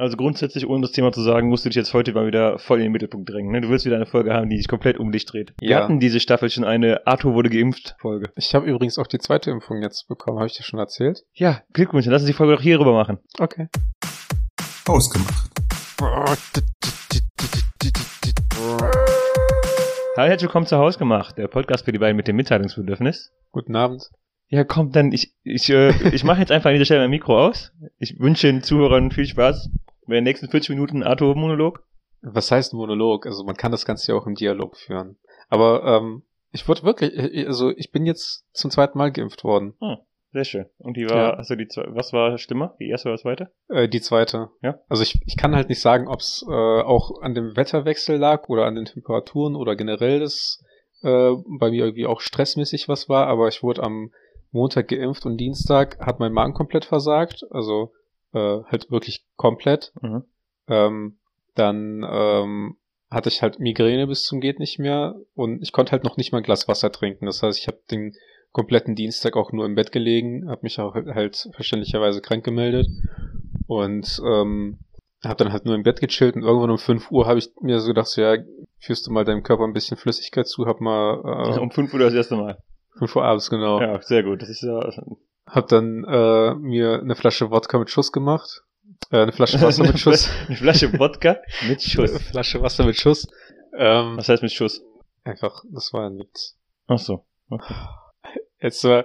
Also grundsätzlich, ohne das Thema zu sagen, musst du dich jetzt heute mal wieder voll in den Mittelpunkt drängen. Ne? Du willst wieder eine Folge haben, die sich komplett um dich dreht. Wir Ja. hatten diese Staffel schon eine Arthur wurde geimpft Folge. Ich habe übrigens auch die zweite Impfung jetzt bekommen. Habe ich dir schon erzählt? Ja, Glückwunsch, dann lass uns die Folge doch hier rüber machen. Okay. Ausgemacht. Hallo, herzlich willkommen zu Haus gemacht, der Podcast für die beiden mit dem Mitteilungsbedürfnis. Guten Abend. Ja, komm, dann, ich, ich, äh, ich mache jetzt einfach an dieser Stelle mein Mikro aus. Ich wünsche den Zuhörern viel Spaß bei den nächsten 40 Minuten Arthur-Monolog. Was heißt Monolog? Also man kann das Ganze ja auch im Dialog führen. Aber ähm, ich wurde wirklich, also ich bin jetzt zum zweiten Mal geimpft worden. Sehr schön. Und die war, Ja. also die zwei, was war schlimmer? Die erste oder die zweite? Äh, die zweite. Ja. Also ich, ich kann halt nicht sagen, ob es äh, auch an dem Wetterwechsel lag oder an den Temperaturen oder generell das äh, bei mir irgendwie auch stressmäßig was war, aber ich wurde am Montag geimpft und Dienstag hat mein Magen komplett versagt. Also äh, halt wirklich komplett. Mhm. Ähm, dann ähm, hatte ich halt Migräne bis zum geht nicht mehr und ich konnte halt noch nicht mal ein Glas Wasser trinken. Das heißt, ich habe den kompletten Dienstag auch nur im Bett gelegen, habe mich auch halt verständlicherweise krank gemeldet und ähm, habe dann halt nur im Bett gechillt und irgendwann um 5 Uhr habe ich mir so gedacht, so, ja, führst du mal deinem Körper ein bisschen Flüssigkeit zu, hab mal äh, Um 5 Uhr das erste Mal. 5 Uhr abends genau. Ja, sehr gut. Das ist ja. Hab dann äh, mir eine Flasche Wodka mit Schuss gemacht, äh, eine Flasche Wasser mit Schuss, Eine Flasche Wodka mit Schuss. Flasche Wasser mit Schuss. Ähm, Was heißt mit Schuss? Einfach, das war ein Witz. Ach so. Jetzt war,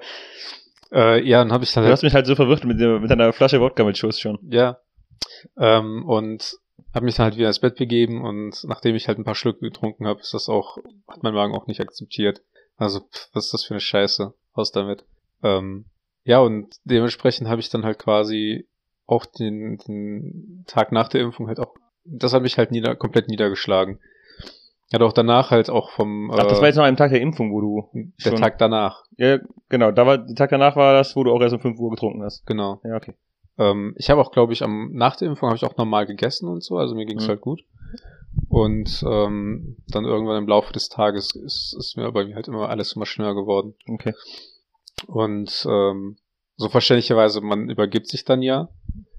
äh, ja, dann habe ich dann Du halt, hast mich halt so verwirrt mit, mit deiner Flasche Wodka mit Schuss schon. ja, ähm, und habe mich dann halt wieder ins Bett begeben und nachdem ich halt ein paar Schlücke getrunken habe, ist das auch, hat mein Magen auch nicht akzeptiert. Also, pff, was ist das für eine Scheiße? Raus damit. Ähm, ja, und dementsprechend habe ich dann halt quasi auch den, den Tag nach der Impfung halt auch, das hat mich halt nieder, komplett niedergeschlagen. Hat auch danach halt auch vom, Ach, das äh, war jetzt noch am Tag der Impfung, wo du. der Tag danach, Ja, genau. Da war, der Tag danach war das, wo du auch erst um 5 Uhr getrunken hast. genau. Ja, okay. Ähm, ich habe auch, glaube ich, am nach der Impfung habe ich auch normal gegessen und so, also mir ging es Mhm. halt gut. Und ähm, dann irgendwann im Laufe des Tages ist, ist mir mir halt immer alles immer schneller geworden. Okay. Und ähm, so verständlicherweise, man übergibt sich dann ja.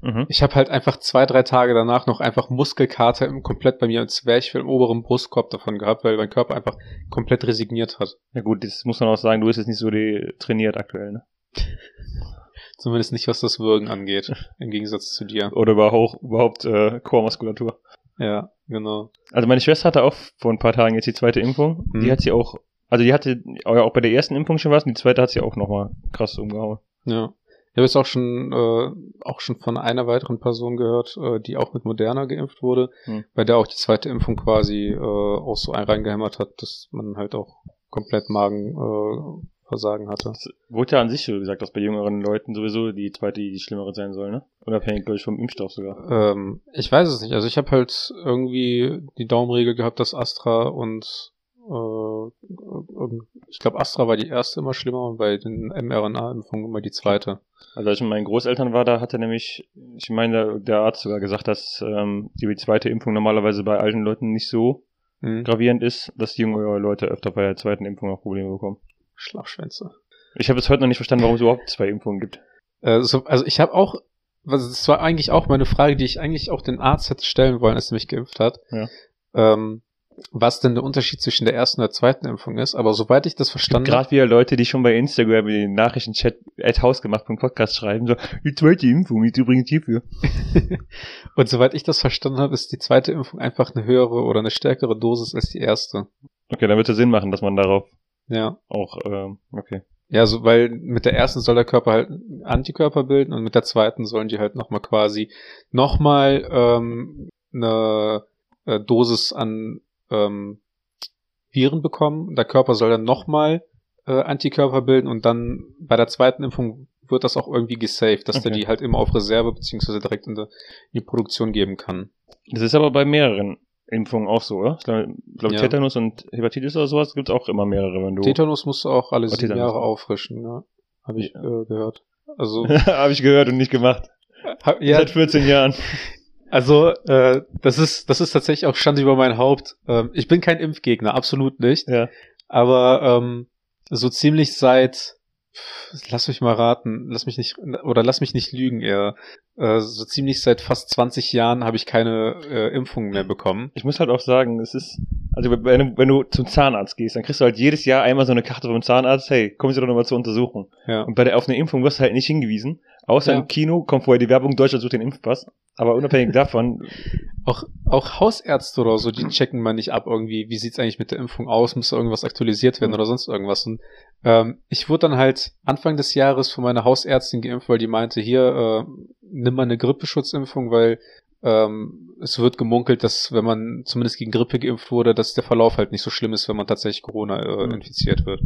Mhm. Ich habe halt einfach zwei, drei Tage danach noch einfach Muskelkater im, komplett bei mir im Zwerchfell im oberen Brustkorb davon gehabt, weil mein Körper einfach komplett resigniert hat. Ja gut, das muss man auch sagen, du bist jetzt nicht so trainiert aktuell, ne? Zumindest nicht, was das Würgen angeht, im Gegensatz zu dir. Oder überhaupt, überhaupt äh, Core-Muskulatur. Ja, genau. Also meine Schwester hatte auch vor ein paar Tagen jetzt die zweite Impfung. Mhm. Die hat sie auch, also die hatte auch bei der ersten Impfung schon was und die zweite hat sie auch nochmal krass umgehauen. Ja. Ich habe jetzt auch schon, äh, auch schon von einer weiteren Person gehört, äh, die auch mit Moderna geimpft wurde, Hm. bei der auch die zweite Impfung quasi äh, auch so ein reingehämmert hat, dass man halt auch komplett Magenversagen äh, Versagen hatte. Das wurde ja an sich so gesagt, dass bei jüngeren Leuten sowieso die zweite die schlimmere sein soll, ne? Unabhängig, glaube ich, vom Impfstoff sogar. Ähm, ich weiß es nicht. Also ich habe halt irgendwie die Daumenregel gehabt, dass Astra und ich glaube Astra war die erste immer schlimmer und bei den mRNA-Impfungen immer die zweite. Also als ich mit meinen Großeltern war, da hatte nämlich, ich meine, der, Arzt sogar gesagt, dass ähm, die zweite Impfung normalerweise bei alten Leuten nicht so Mhm. gravierend ist, dass die jüngere Leute öfter bei der zweiten Impfung auch Probleme bekommen. Schlafschwänze. Ich habe bis heute noch nicht verstanden, warum es überhaupt zwei Impfungen gibt. Äh, so, also ich habe auch, was das war eigentlich auch meine Frage, die ich eigentlich auch den Arzt hätte stellen wollen, als er mich geimpft hat. Ja. Ähm, was denn der Unterschied zwischen der ersten und der zweiten Impfung ist. Aber soweit ich das verstanden habe, Gerade wieder Leute, die schon bei Instagram in den Nachrichtenchat at hausgemacht.podcast schreiben, so, die zweite Impfung ist übrigens hierfür. und soweit ich das verstanden habe, ist die zweite Impfung einfach eine höhere oder eine stärkere Dosis als die erste. Okay, dann wird es Sinn machen, dass man darauf Ja. auch, ähm, okay. Ja, so, weil mit der ersten soll der Körper halt Antikörper bilden und mit der zweiten sollen die halt nochmal quasi nochmal ähm, eine äh, Dosis an ähm, Viren bekommen. Der Körper soll dann nochmal äh, Antikörper bilden und dann bei der zweiten Impfung wird das auch irgendwie gesaved, dass der Okay. die halt immer auf Reserve beziehungsweise direkt in, der, in die Produktion geben kann. Das ist aber bei mehreren Impfungen auch so, oder? Ich glaube, glaub, Ja. Tetanus und Hepatitis oder sowas gibt es auch immer mehrere, wenn du. Tetanus musst du auch alle Oh, sieben Tetanus. Jahre auffrischen, ja. Habe ich Ja. äh, gehört. Also, Habe ich gehört und nicht gemacht. ha, Seit 14 Jahren. Also, äh, das ist, das ist tatsächlich auch Schande über mein Haupt. Ähm, ich bin kein Impfgegner, absolut nicht. Ja. Aber ähm, so ziemlich seit lass mich mal raten, lass mich nicht, oder lass mich nicht lügen, eher. Äh, so ziemlich seit fast 20 Jahren habe ich keine äh, Impfungen mehr bekommen. Ich muss halt auch sagen, es ist, also wenn du, wenn du zum Zahnarzt gehst, dann kriegst du halt jedes Jahr einmal so eine Karte vom Zahnarzt, hey, kommen Sie doch nochmal zur Untersuchung. Ja. Und bei der auf eine Impfung wirst du halt nicht hingewiesen. Außer Ja. im Kino kommt vorher die Werbung, Deutschland sucht den Impfpass. Aber unabhängig davon, Auch, auch Hausärzte oder so, die checken mal nicht ab irgendwie, wie sieht's eigentlich mit der Impfung aus, muss irgendwas aktualisiert werden Mhm. oder sonst irgendwas. Und ähm, ich wurde dann halt Anfang des Jahres von meiner Hausärztin geimpft, weil die meinte, hier, äh, nimm mal eine Grippeschutzimpfung, weil ähm, es wird gemunkelt, dass wenn man zumindest gegen Grippe geimpft wurde, dass der Verlauf halt nicht so schlimm ist, wenn man tatsächlich Corona äh, Mhm. infiziert wird.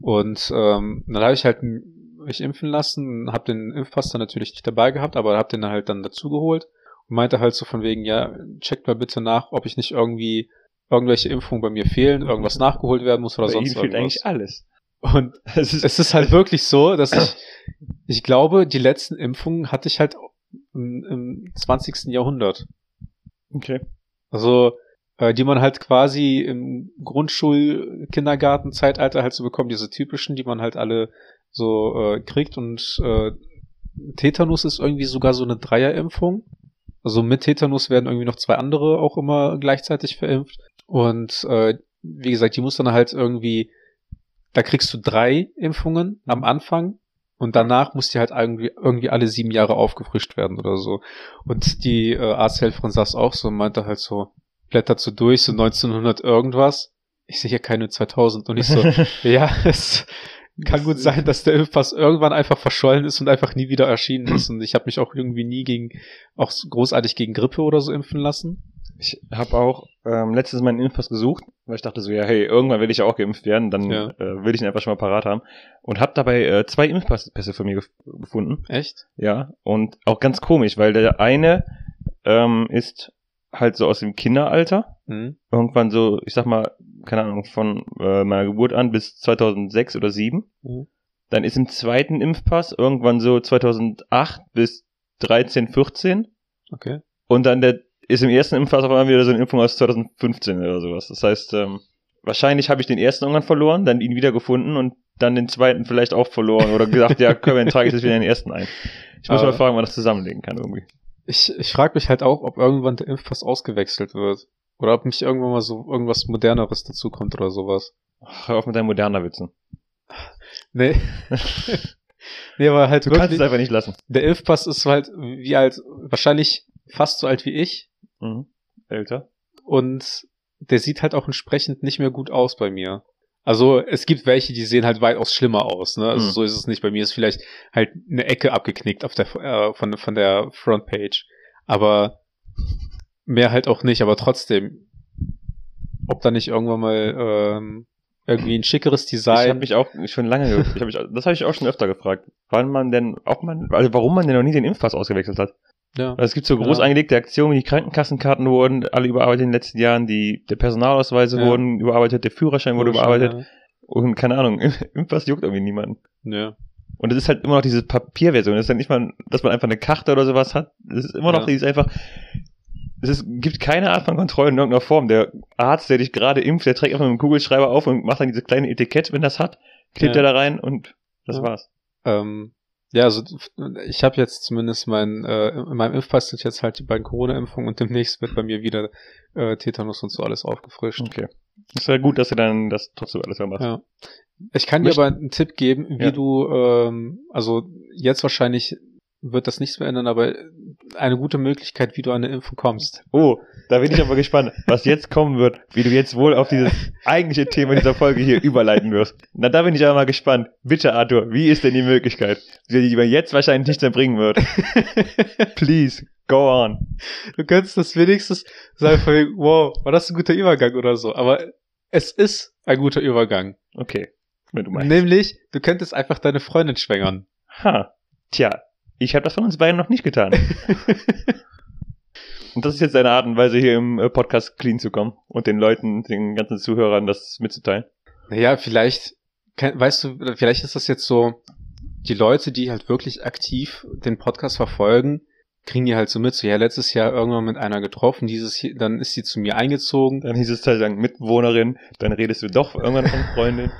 Und ähm, dann habe ich halt mich impfen lassen, habe den Impfpass dann natürlich nicht dabei gehabt, aber habe den halt dann dazugeholt und meinte halt so von wegen, ja, checkt mal bitte nach, ob ich nicht irgendwie irgendwelche Impfungen bei mir fehlen, irgendwas nachgeholt werden muss oder bei Ihnen sonst fehlt irgendwas. eigentlich alles. Und Es ist, es ist halt wirklich so, dass ich, ich glaube, die letzten Impfungen hatte ich halt im, im 20. Jahrhundert. okay. Also, äh, die man halt quasi im Grundschul-, Kindergarten-Zeitalter halt so bekommt, diese typischen, die man halt alle so äh, kriegt und äh, Tetanus ist irgendwie sogar so eine Dreierimpfung. Also mit Tetanus werden irgendwie noch zwei andere auch immer gleichzeitig verimpft. Und äh, wie gesagt, die muss dann halt irgendwie, da kriegst du drei Impfungen am Anfang und danach muss die halt irgendwie, irgendwie alle sieben Jahre aufgefrischt werden oder so. Und die äh, Arzthelferin saß auch so und meinte halt so, blättert so durch, so 1900 irgendwas. Ich sehe hier keine 2000 und ich so, ja, es kann gut sein, dass der Impfpass irgendwann einfach verschollen ist und einfach nie wieder erschienen ist. Und ich habe mich auch irgendwie nie gegen, auch großartig gegen Grippe oder so impfen lassen. Ich habe auch ähm, letztes Mal einen Impfpass gesucht, weil ich dachte so, ja, hey, irgendwann will ich ja auch geimpft werden, dann Ja. äh, will ich ihn einfach schon mal parat haben. Und habe dabei äh, zwei Impfpässe von mir gef gefunden. Echt? Ja, und auch ganz komisch, weil der eine ähm, ist halt so aus dem Kinderalter. Hm? Irgendwann so, ich sag mal, keine Ahnung, von äh, meiner Geburt an bis 2006 oder 2007. Mhm. Dann ist im zweiten Impfpass irgendwann so 2008 bis 13, 14. Okay. Und dann der ist im ersten Impfpass auf einmal wieder so eine Impfung aus 2015 oder sowas. Das heißt, ähm, wahrscheinlich habe ich den ersten irgendwann verloren, dann ihn wieder gefunden und dann den zweiten vielleicht auch verloren oder gesagt, ja, können wir dann trage ich das wieder in den ersten ein. Ich muss Aber- mal fragen, ob man das zusammenlegen kann irgendwie. Ich, ich frage mich halt auch, ob irgendwann der Impfpass ausgewechselt wird. Oder ob nicht irgendwann mal so irgendwas Moderneres dazukommt oder sowas. Hör auf mit deinen moderner Witzen. Nee. nee, aber halt Du kannst wirklich, es einfach nicht lassen. der Impfpass ist halt wie alt, wahrscheinlich fast so alt wie ich. Mhm. Älter. Und der sieht halt auch entsprechend nicht mehr gut aus bei mir. Also es gibt welche, die sehen halt weitaus schlimmer aus. Ne? Also Mhm. so ist es nicht. Bei mir ist vielleicht halt eine Ecke abgeknickt auf der äh, von von der Frontpage, aber mehr halt auch nicht. Aber trotzdem, ob da nicht irgendwann mal ähm, irgendwie ein schickeres Ich Design. habe mich auch schon lange, ge- ich hab mich, das habe ich auch schon öfter gefragt, wann man denn auch man, also warum man denn noch nie den Impfpass ausgewechselt hat. ja. Also es gibt so Ja. groß angelegte Aktionen, die Krankenkassenkarten wurden alle überarbeitet in den letzten Jahren, die der Personalausweise Ja. wurden überarbeitet, der Führerschein wurde überarbeitet und keine Ahnung, Impfpass juckt irgendwie niemanden. Ja. ja. Und es ist halt immer noch diese Papierversion. Es ist halt nicht mal, dass man einfach eine Karte oder sowas hat. Es ist immer noch Ja. dieses einfach. Es ist, gibt keine Art von Kontrolle in irgendeiner Form. Der Arzt, der dich gerade impft, der trägt einfach mit dem Kugelschreiber auf und macht dann diese kleine Etikett, wenn das hat, klebt Ja. er da rein und das Ja. war's. Ähm, ja, also ich habe jetzt zumindest mein, äh, in meinem Impfpass sind jetzt halt die beiden Corona-Impfungen und demnächst wird bei mir wieder äh, Tetanus und so alles aufgefrischt. Okay. Ist ja gut, dass du dann das trotzdem alles machst. Ja. Ich kann dir Möcht- aber einen Tipp geben, wie Ja. du, ähm, also jetzt wahrscheinlich wird das nichts mehr ändern, aber eine gute Möglichkeit, wie du an eine Impfung kommst. Oh, da bin ich aber gespannt, was jetzt kommen wird, wie du jetzt wohl auf dieses eigentliche Thema dieser Folge hier überleiten wirst. Na, da bin ich aber mal gespannt. Bitte, Arthur, wie ist denn die Möglichkeit, die man jetzt wahrscheinlich nicht mehr bringen wird? Please, go on. Du könntest das wenigstens sagen, von wegen, wow, war das ein guter Übergang oder so, aber es ist ein guter Übergang. Okay, wenn du meinst. Nämlich, du könntest einfach deine Freundin schwängern. Ha, tja, ich habe das von uns beiden noch nicht getan. Und das ist jetzt eine Art und Weise, hier im äh, Podcast clean zu kommen und den Leuten, den ganzen Zuhörern das mitzuteilen. Naja, vielleicht, weißt du, vielleicht ist das jetzt so, die Leute, die halt wirklich aktiv den Podcast verfolgen, kriegen die halt so mit, so ja, letztes Jahr irgendwann mit einer getroffen, dieses hier, dann ist sie zu mir eingezogen. Dann hieß es halt dann Mitbewohnerin, dann redest du doch irgendwann von Freundin.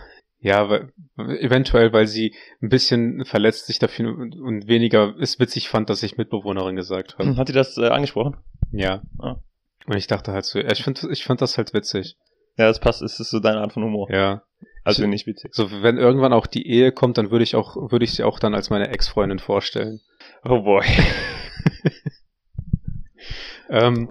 Ja, weil, eventuell, weil sie ein bisschen verletzt sich dafür und weniger es witzig fand, dass ich Mitbewohnerin gesagt habe. Hat sie das äh, angesprochen? Ja. Ah. Und ich dachte halt so, ja, ich finde ich find das halt witzig. Ja, das passt. Es ist so deine Art von Humor. Ja. Also Ich- nicht witzig. So, wenn irgendwann auch die Ehe kommt, dann würde ich auch, würde ich sie auch dann als meine Ex-Freundin vorstellen. Oh boy. Ähm,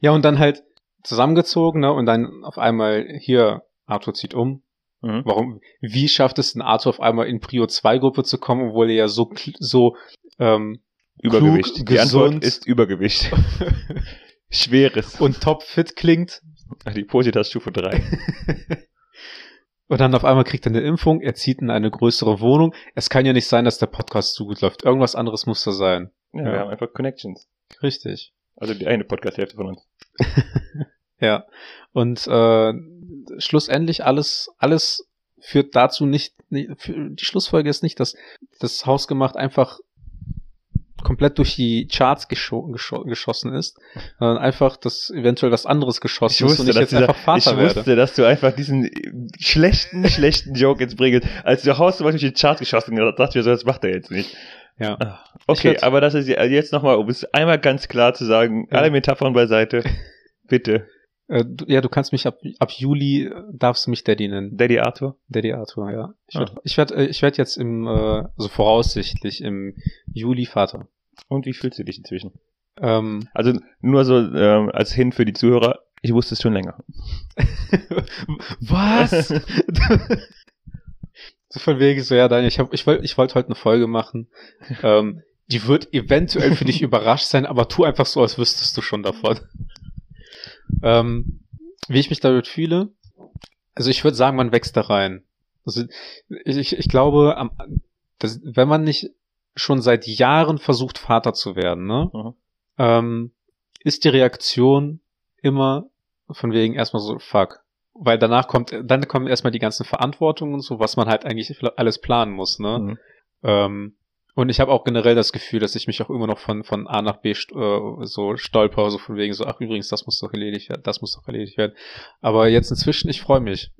ja, und dann halt zusammengezogen, ne, und dann auf einmal hier, Arthur zieht um. Mhm. Warum, wie schafft es denn Arthur auf einmal in Prio 2 Gruppe zu kommen, obwohl er ja so, so, ähm, Übergewicht. klug, Die Antwort gesund ist Übergewicht. Schweres. und topfit klingt? Adipositas Stufe 3. Und dann auf einmal kriegt er eine Impfung, er zieht in eine größere Wohnung. Es kann ja nicht sein, dass der Podcast so gut läuft. Irgendwas anderes muss da sein. Ja, Ja. wir haben einfach Connections. Richtig. Also die eine Podcast-Hälfte von uns. Ja. Und äh, schlussendlich alles, alles führt dazu nicht, nicht für, die Schlussfolge ist nicht, dass das Hausgemacht einfach komplett durch die Charts gescho gescho geschossen ist, sondern einfach, dass eventuell was anderes geschossen ist und ich jetzt dieser- einfach Vater ich werde. wusste, dass du einfach diesen äh, schlechten, schlechten Joke jetzt bringst. Als du Haus zum Beispiel durch die Charts geschossen hast, dachte ich mir so, das macht er jetzt nicht. Ja. Ah, Okay, aber das ist jetzt nochmal, um es einmal ganz klar zu sagen, Ja. alle Metaphern beiseite. Bitte. Äh, du, ja, du kannst mich ab, ab Juli, äh, darfst du mich Daddy nennen. Daddy Arthur. Daddy Arthur, ja. Ich Ah. werde ich werd, äh, ich werd jetzt im, also voraussichtlich im Juli Vater. Und wie fühlst du dich inzwischen? Ähm, Also nur so ähm, als Hin für die Zuhörer, ich wusste es schon länger. Was? so von wegen so, ja, Daniel, ich, hab, ich wollte ich wollt heute eine Folge machen. Ähm, die wird eventuell für dich überrascht sein, aber tu einfach so, als wüsstest du schon davon. Ähm, wie ich mich damit fühle? Also ich würde sagen, man wächst da rein. Also ich, ich, glaube, am, das, wenn man nicht schon seit Jahren versucht, Vater zu werden, ne? Mhm. Ähm, ist die Reaktion immer von wegen erstmal so, fuck. Weil danach kommt, dann kommen erstmal die ganzen Verantwortungen und so, was man halt eigentlich alles planen muss, ne? Mhm. Ähm, und ich habe auch generell das Gefühl, dass ich mich auch immer noch von, von A nach B äh, so stolper, so von wegen so, ach übrigens, das muss doch erledigt werden, das muss doch erledigt werden. Aber jetzt inzwischen, ich freue mich.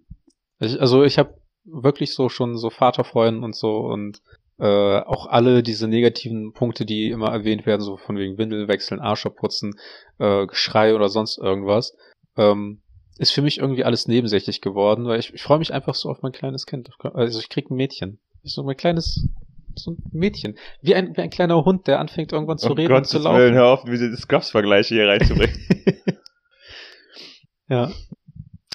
Ich, also ich habe wirklich so schon so Vaterfreuden und so und äh, auch alle diese negativen Punkte, die immer erwähnt werden, so von wegen Windel wechseln, Arsch abputzen, äh, Geschrei oder sonst irgendwas, ähm, ist für mich irgendwie alles nebensächlich geworden, weil ich, ich freue mich einfach so auf mein kleines Kind. Also ich krieg ein Mädchen. So mein kleines, so ein Mädchen. Wie ein, wie ein kleiner Hund, der anfängt irgendwann zu um reden und Gottes zu laufen. Willen, hör auf, diese Scrubs-Vergleiche hier reinzubringen. ja.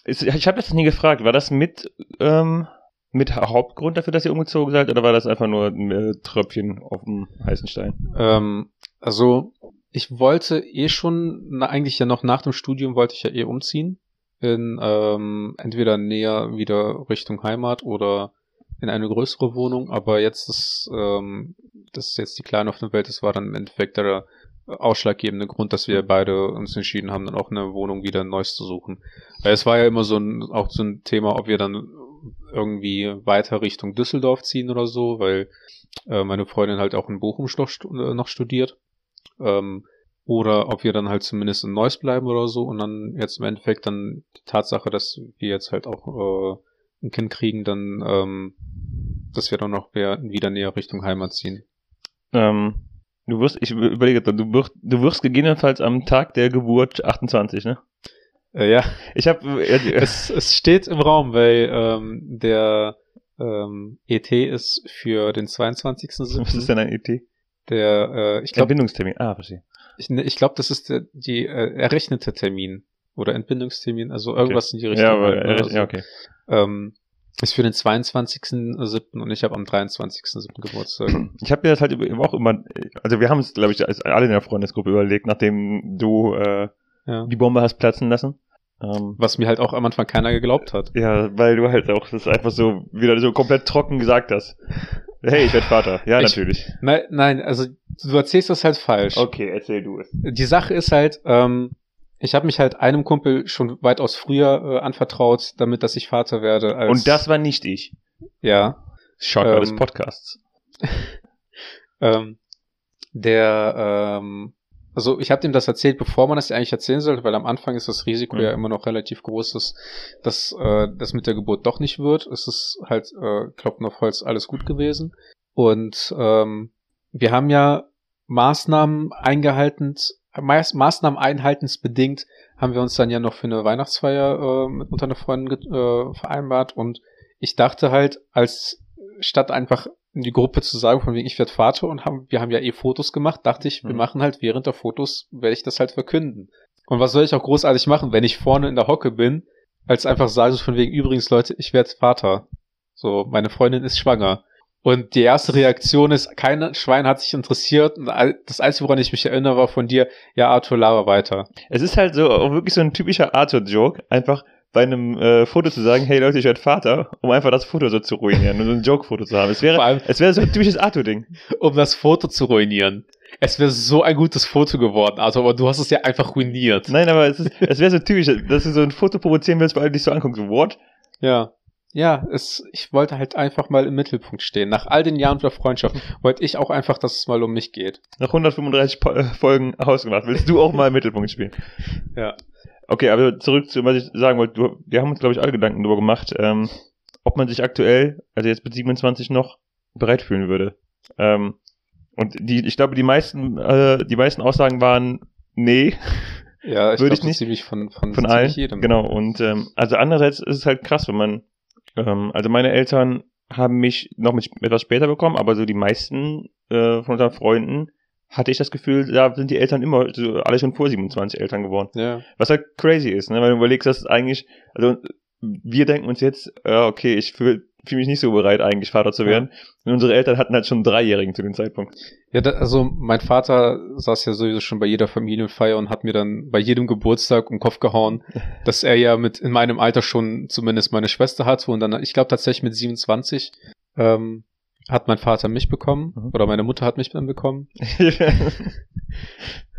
Ich habe das nie gefragt, war das mit, ähm, mit Hauptgrund dafür, dass ihr umgezogen seid, oder war das einfach nur ein äh, Tröpfchen auf dem heißen Stein? Ähm, also ich wollte eh schon, na, eigentlich ja noch nach dem Studium wollte ich ja eh umziehen. In ähm, entweder näher wieder Richtung Heimat oder in eine größere Wohnung, aber jetzt ist, ähm, das ist jetzt die Kleine auf der Welt, das war dann im Endeffekt der ausschlaggebende Grund, dass wir beide uns entschieden haben, dann auch eine Wohnung wieder Neues zu suchen. Weil es war ja immer so ein, auch so ein Thema, ob wir dann irgendwie weiter Richtung Düsseldorf ziehen oder so, weil äh, meine Freundin halt auch in Bochum äh, noch studiert. Ähm, oder ob wir dann halt zumindest in Neuss bleiben oder so und dann jetzt im Endeffekt dann die Tatsache, dass wir jetzt halt auch äh, ein Kind kriegen, dann, ähm, dass wir dann noch mehr, wieder näher Richtung Heimat ziehen. Ähm, du wirst, ich überlege, du wirst, du wirst gegebenenfalls am Tag der Geburt 28, ne? Äh, ja, Ich habe, äh, es, es steht im Raum, weil ähm, der ähm, ET ist für den 22.07. was ist denn ein ET? Der, äh, ich glaube, Entbindungstermin. Ah, verstehe. ich, ne, ich glaube, das ist der, die äh, errechnete Termin oder Entbindungstermin, also irgendwas in die Richtung. Ja, aber, halt, ne? äh, Also, ja, okay. ähm, ist für den 22.07. und ich habe am 23.07. Geburtstag. Ich habe mir das halt auch immer, also wir haben es, glaube ich, alle in der Freundesgruppe überlegt, nachdem du äh, Ja. die Bombe hast platzen lassen. Ähm, Was mir halt auch am Anfang keiner geglaubt hat. ja, weil du halt auch das einfach so wieder so komplett trocken gesagt hast. Hey, ich werde Vater. Ja, Ich- natürlich. Nein, nein, also du erzählst das halt falsch. Okay, erzähl du es. Die Sache ist halt, ähm, ich habe mich halt einem Kumpel schon weitaus früher äh, anvertraut, damit dass ich Vater werde. Als, Und das war nicht ich. ja, Schocker Ähm, des Podcasts. ähm, der ähm, also ich habe dem das erzählt, bevor man das eigentlich erzählen sollte, weil am Anfang ist das Risiko Mhm. ja immer noch relativ groß, dass, dass äh, das mit der Geburt doch nicht wird. Es ist halt, äh, Klopfen auf Holz, alles gut gewesen. Und ähm, wir haben ja Maßnahmen eingehalten, Maßnahmen einhaltensbedingt haben wir uns dann ja noch für eine Weihnachtsfeier äh, mit unter einer Freundin äh, vereinbart und ich dachte halt, als statt einfach in die Gruppe zu sagen, von wegen ich werde Vater und haben, wir haben ja eh Fotos gemacht, dachte ich, wir Mhm. machen halt während der Fotos, werde ich das halt verkünden. Und was soll ich auch großartig machen, wenn ich vorne in der Hocke bin, als einfach sagen, von wegen, übrigens Leute, ich werde Vater. So, meine Freundin ist schwanger. Und die erste Reaktion ist, kein Schwein hat sich interessiert. Und das Einzige, woran ich mich erinnere, war von dir, ja, Arthur, laber weiter. Es ist halt so wirklich so ein typischer Arthur-Joke, einfach bei einem äh, Foto zu sagen, hey Leute, ich werde Vater, um einfach das Foto so zu ruinieren und so ein Joke-Foto zu haben. Es wäre, allem, es wäre so ein typisches Arthur-Ding. um das Foto zu ruinieren. Es wäre so ein gutes Foto geworden, Arthur, aber du hast es ja einfach ruiniert. Nein, aber es, ist, es wäre so typisch, dass du so ein Foto provozieren willst, weil du dich so anguckst, what? Ja. Ja, es, ich wollte halt einfach mal im Mittelpunkt stehen. Nach all den Jahren der Freundschaft wollte ich auch einfach, dass es mal um mich geht. Nach 135 Po- äh, Folgen ausgemacht. Willst du auch mal im Mittelpunkt spielen? Ja. Okay, aber zurück zu, was ich sagen wollte. Du, wir haben uns, glaube ich, alle Gedanken darüber gemacht, ähm, ob man sich aktuell, also jetzt mit 27 noch, bereit fühlen würde. Ähm, und die, ich glaube, die meisten, äh, die meisten Aussagen waren, nee, Ja, ich Würde glaube, ich nicht. ziemlich von, von, von allen. jedem. Genau. Und ähm, also andererseits ist es halt krass, wenn man, ähm, also meine Eltern haben mich noch mit, etwas später bekommen, aber so die meisten äh, von unseren Freunden hatte ich das Gefühl, da sind die Eltern immer so, alle schon vor 27 Eltern geworden. Ja. Was halt crazy ist, ne? weil du überlegst, dass eigentlich, also wir denken uns jetzt, ja, okay, ich fühle fühl mich nicht so bereit, eigentlich Vater zu Ja. werden. Und unsere Eltern hatten halt schon einen Dreijährigen zu dem Zeitpunkt. Ja, da, also mein Vater saß ja sowieso schon bei jeder Familienfeier und hat mir dann bei jedem Geburtstag um den Kopf gehauen, dass er ja mit in meinem Alter schon zumindest meine Schwester hatte und dann, ich glaube tatsächlich mit 27 ähm, hat mein Vater mich bekommen Mhm. oder meine Mutter hat mich dann bekommen.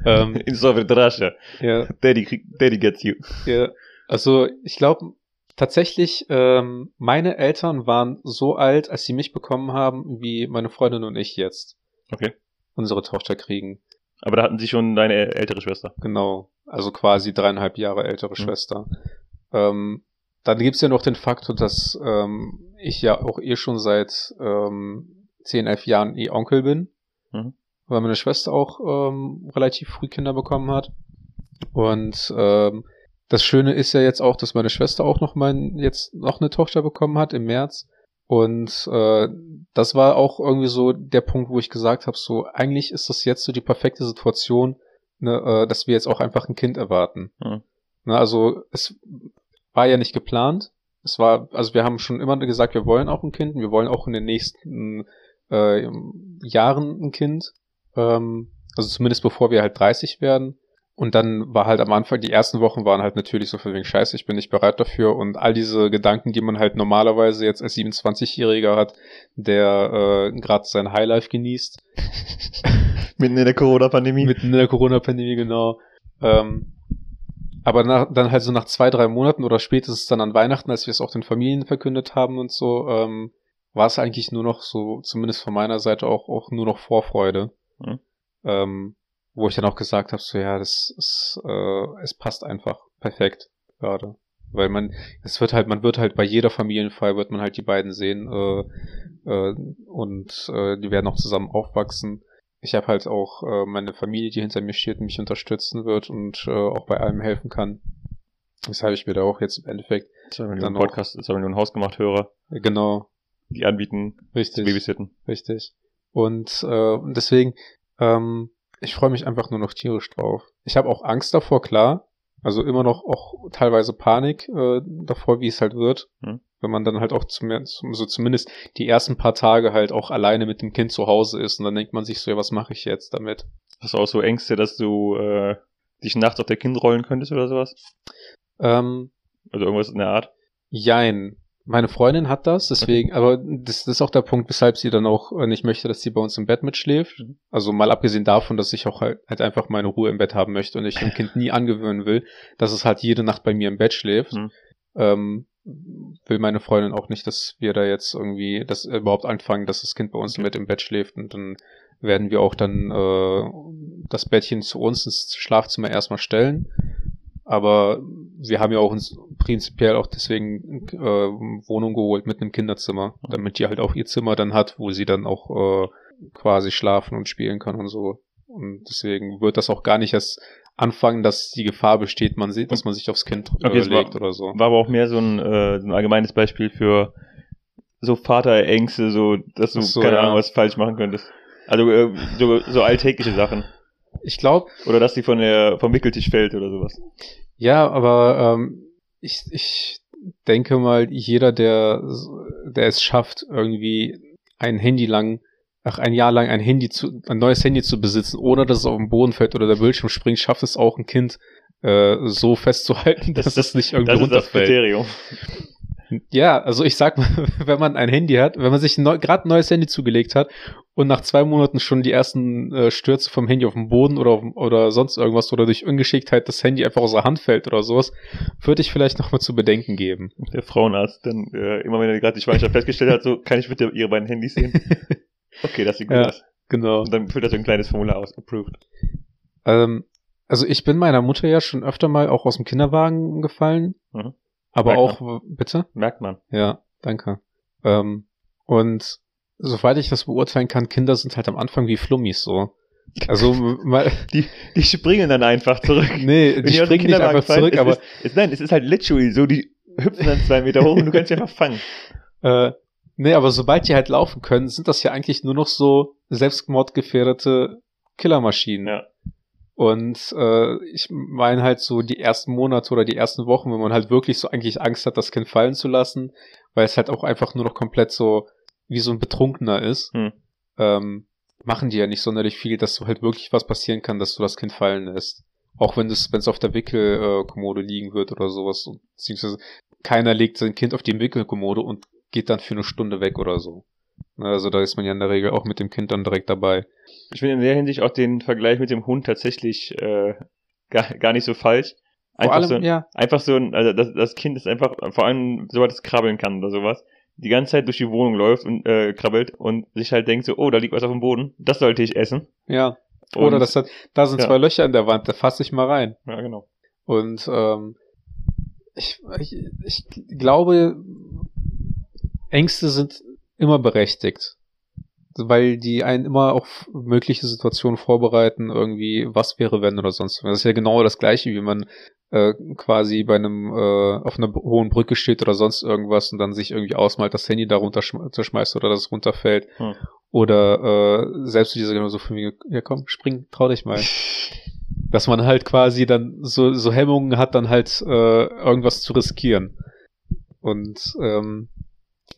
Ähm, In Sowjetrasche. ja, Daddy, Daddy gets you. ja, also ich glaube tatsächlich, ähm, meine Eltern waren so alt, als sie mich bekommen haben, wie meine Freundin und ich jetzt Okay. unsere Tochter kriegen. Aber da hatten sie schon deine ältere Schwester. Genau, also quasi dreieinhalb Jahre ältere Mhm. Schwester. Ähm, dann gibt's ja noch den Faktor, dass ähm, ich ja auch eh schon seit ähm, 10, 11 Jahren eh Onkel bin, Mhm. weil meine Schwester auch ähm, relativ früh Kinder bekommen hat. Und ähm, das Schöne ist ja jetzt auch, dass meine Schwester auch noch mein, jetzt noch eine Tochter bekommen hat im März. Und äh, das war auch irgendwie so der Punkt, wo ich gesagt habe, so eigentlich ist das jetzt so die perfekte Situation, ne, äh, dass wir jetzt auch einfach ein Kind erwarten. Mhm. Ne, also es war ja nicht geplant. Es war, also wir haben schon immer gesagt, wir wollen auch ein Kind, wir wollen auch in den nächsten äh, Jahren ein Kind. Ähm, also zumindest bevor wir halt 30 werden. Und dann war halt am Anfang, die ersten Wochen waren halt natürlich so von wegen Scheiße, ich bin nicht bereit dafür. Und all diese Gedanken, die man halt normalerweise jetzt als 27-Jähriger hat, der äh, gerade sein Highlife genießt, Mitten in der Corona-Pandemie. Mitten in der Corona-Pandemie, genau. Ähm, aber nach, dann halt so nach zwei, drei Monaten oder spätestens dann an Weihnachten, als wir es auch den Familien verkündet haben und so, ähm, war es eigentlich nur noch so, zumindest von meiner Seite auch, auch nur noch Vorfreude. Mhm. Ähm, wo ich dann auch gesagt habe, so ja, das ist, äh, es passt einfach perfekt gerade. Weil man, es wird halt, man wird halt bei jeder Familienfeier wird man halt die beiden sehen äh, äh, und äh, die werden auch zusammen aufwachsen. Ich habe halt auch äh, meine Familie, die hinter mir steht und mich unterstützen wird und äh, auch bei allem helfen kann. Weshalb ich mir da auch jetzt im Endeffekt, Zwei Millionen Dann noch- Podcast, zwei Millionen Hausgemacht-Hörer, äh, genau, die anbieten, richtig, babysitten. richtig. Und, äh, deswegen, ähm, ich freue mich einfach nur noch tierisch drauf. Ich habe auch Angst davor, klar. Also immer noch auch teilweise Panik äh, davor, wie es halt wird. Hm. Wenn man dann halt auch zum, so zumindest die ersten paar Tage halt auch alleine mit dem Kind zu Hause ist und dann denkt man sich so, ja, was mache ich jetzt damit? Hast du auch so Ängste, dass du äh, dich nachts auf der Kind rollen könntest oder sowas? Ähm, Also irgendwas in der Art? Jein. Meine Freundin hat das, deswegen, aber das, das ist auch der Punkt, weshalb sie dann auch äh, nicht möchte, dass sie bei uns im Bett mitschläft. Mhm. Also mal abgesehen davon, dass ich auch halt, halt einfach meine Ruhe im Bett haben möchte und ich dem Kind nie angewöhnen will, dass es halt jede Nacht bei mir im Bett schläft. Mhm. Ähm, will meine Freundin auch nicht, dass wir da jetzt irgendwie das überhaupt anfangen, dass das Kind bei uns Okay. mit im Bett schläft und dann werden wir auch dann äh, das Bettchen zu uns ins Schlafzimmer erstmal stellen. Aber wir haben ja auch uns prinzipiell auch deswegen äh, Wohnung geholt mit einem Kinderzimmer, damit die halt auch ihr Zimmer dann hat, wo sie dann auch äh, quasi schlafen und spielen kann und so. Und deswegen wird das auch gar nicht erst anfangen, dass die Gefahr besteht, man sieht, dass man sich aufs Kind äh, Okay, es war- legt oder so. War aber auch mehr so ein, äh, so ein allgemeines Beispiel für so Vaterängste, so, dass du so, keine ja. Ahnung was falsch machen könntest. Also äh, so, so alltägliche Sachen. Ich glaube, Oder dass die von der vom Wickeltisch fällt oder sowas. Ja, aber ähm, ich, ich denke mal, jeder, der, der es schafft, irgendwie ein Handy lang, ach, ein Jahr lang ein Handy zu, ein neues Handy zu besitzen, ohne dass es auf den Boden fällt oder der Bildschirm springt, schafft es auch ein Kind äh, so festzuhalten, dass Das- es nicht irgendwie Das ist das runterfällt. Kriterium. Ja, also ich sag mal, wenn man ein Handy hat, wenn man sich neu, gerade ein neues Handy zugelegt hat und nach zwei Monaten schon die ersten äh, Stürze vom Handy auf den Boden oder, auf, oder sonst irgendwas oder durch Ungeschicktheit das Handy einfach aus der Hand fällt oder sowas, würde ich vielleicht nochmal zu bedenken geben. Der Frauenarzt, dann äh, immer wenn er gerade die Schwangerschaft festgestellt hat, so kann ich bitte ihre beiden Handys sehen. Okay, das sieht gut Ja. aus. Genau. Und dann füllt er so ein kleines Formular aus, approved. Ähm, also ich bin meiner Mutter ja schon öfter mal auch aus dem Kinderwagen gefallen. Mhm. Aber Merkt auch, bitte? Merkt man. Ja, danke. Ähm, und soweit ich das beurteilen kann, Kinder sind halt am Anfang wie Flummis so. Also mal, Die, die springen dann einfach zurück. nee, die dem springen nicht einfach fallen, zurück, aber Ist, es, nein, es ist halt literally so, die hüpfen dann zwei Meter hoch und du kannst sie einfach fangen. Äh, nee, aber sobald die halt laufen können, sind das ja eigentlich nur noch so selbstmordgefährdete Killermaschinen. Ja. Und äh, ich meine halt so die ersten Monate oder die ersten Wochen, wenn man halt wirklich so eigentlich Angst hat, das Kind fallen zu lassen, weil es halt auch einfach nur noch komplett so wie so ein Betrunkener ist, Hm. ähm, machen die ja nicht sonderlich viel, dass du halt wirklich was passieren kann, dass du das Kind fallen lässt. Auch wenn es, wenn es auf der Wickelkommode Kommode liegen wird oder sowas. Beziehungsweise keiner legt sein Kind auf die Wickelkommode und geht dann für eine Stunde weg oder so. Also da ist man ja in der Regel auch mit dem Kind dann direkt dabei. Ich finde in der Hinsicht auch den Vergleich mit dem Hund tatsächlich äh, gar, gar nicht so falsch. Einfach allem, so, ja, einfach so ein, also das, das Kind ist einfach, vor allem sobald es krabbeln kann oder sowas, die ganze Zeit durch die Wohnung läuft und äh, krabbelt und sich halt denkt so, oh, da liegt was auf dem Boden, das sollte ich essen. ja. Und, Oder das hat, da sind ja. zwei Löcher in der Wand, da fasse ich mal rein. Ja, genau. Und ähm, ich, ich, ich glaube, Ängste sind immer berechtigt. Weil die einen immer auf mögliche Situationen vorbereiten, irgendwie, was wäre, wenn oder sonst. was. Das ist ja genau das gleiche, wie man äh, quasi bei einem äh, auf einer hohen Brücke steht oder sonst irgendwas und dann sich irgendwie ausmalt, das Handy da runter schmeißt oder dass es runterfällt. Hm. Oder äh, selbst diese genau so von mir, ja komm, spring, trau dich mal dass man halt quasi dann so, so Hemmungen hat, dann halt äh, irgendwas zu riskieren. Und ähm,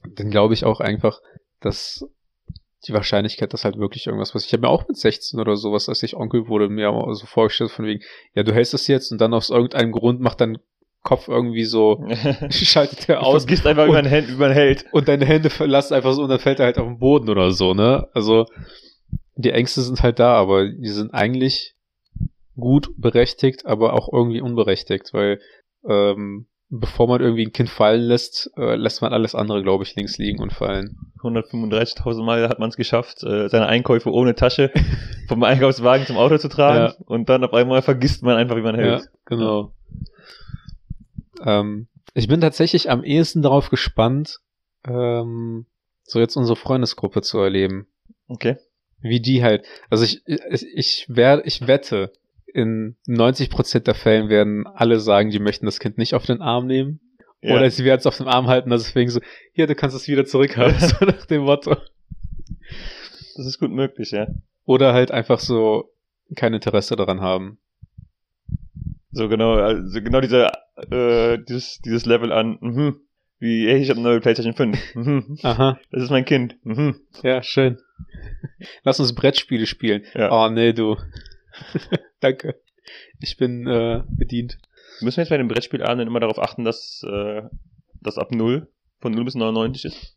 dann glaube ich auch einfach, dass die Wahrscheinlichkeit, dass halt wirklich irgendwas passiert. Ich habe mir auch mit 16 oder sowas, als ich Onkel wurde, mir so vorgestellt von wegen, ja, du hältst es jetzt und dann aus irgendeinem Grund macht dein Kopf irgendwie so, schaltet er Aus, aus vergisst einfach, wie man, hält, wie man hält. und deine Hände verlassen einfach so und dann fällt er halt auf den Boden oder so, ne? Also die Ängste sind halt da, aber die sind eigentlich gut berechtigt, aber auch irgendwie unberechtigt, weil ähm, bevor man irgendwie ein Kind fallen lässt, äh, lässt man alles andere, glaube ich, links liegen und fallen. 135.000 Mal hat man es geschafft, äh, seine Einkäufe ohne Tasche vom Einkaufswagen zum Auto zu tragen Ja. und dann auf einmal vergisst man einfach, wie man Ja, hält. genau. Ähm, ich bin tatsächlich am ehesten darauf gespannt, ähm, so jetzt unsere Freundesgruppe zu erleben. Okay. wie die halt. Also ich, ich, ich, wer, ich wette, in 90% der Fällen werden alle sagen, die möchten das Kind nicht auf den Arm nehmen. Ja. Oder sie werden es auf den Arm halten, deswegen so, hier, du kannst es wieder zurückhaben, so nach dem Motto. das ist gut möglich, ja. Oder halt einfach so kein Interesse daran haben. So genau, also genau dieser, äh, dieses, dieses Level an, mhm, wie, hey, ich habe eine neue Playstation 5. Mhm, Aha, das ist mein Kind. Mhm. ja, schön. Lass uns Brettspiele spielen. Ja. Oh, nee, du. Danke. Ich bin äh, bedient. Müssen wir jetzt bei dem Brettspielabenden immer darauf achten, dass äh, das ab 0, von 0 bis 99 ist?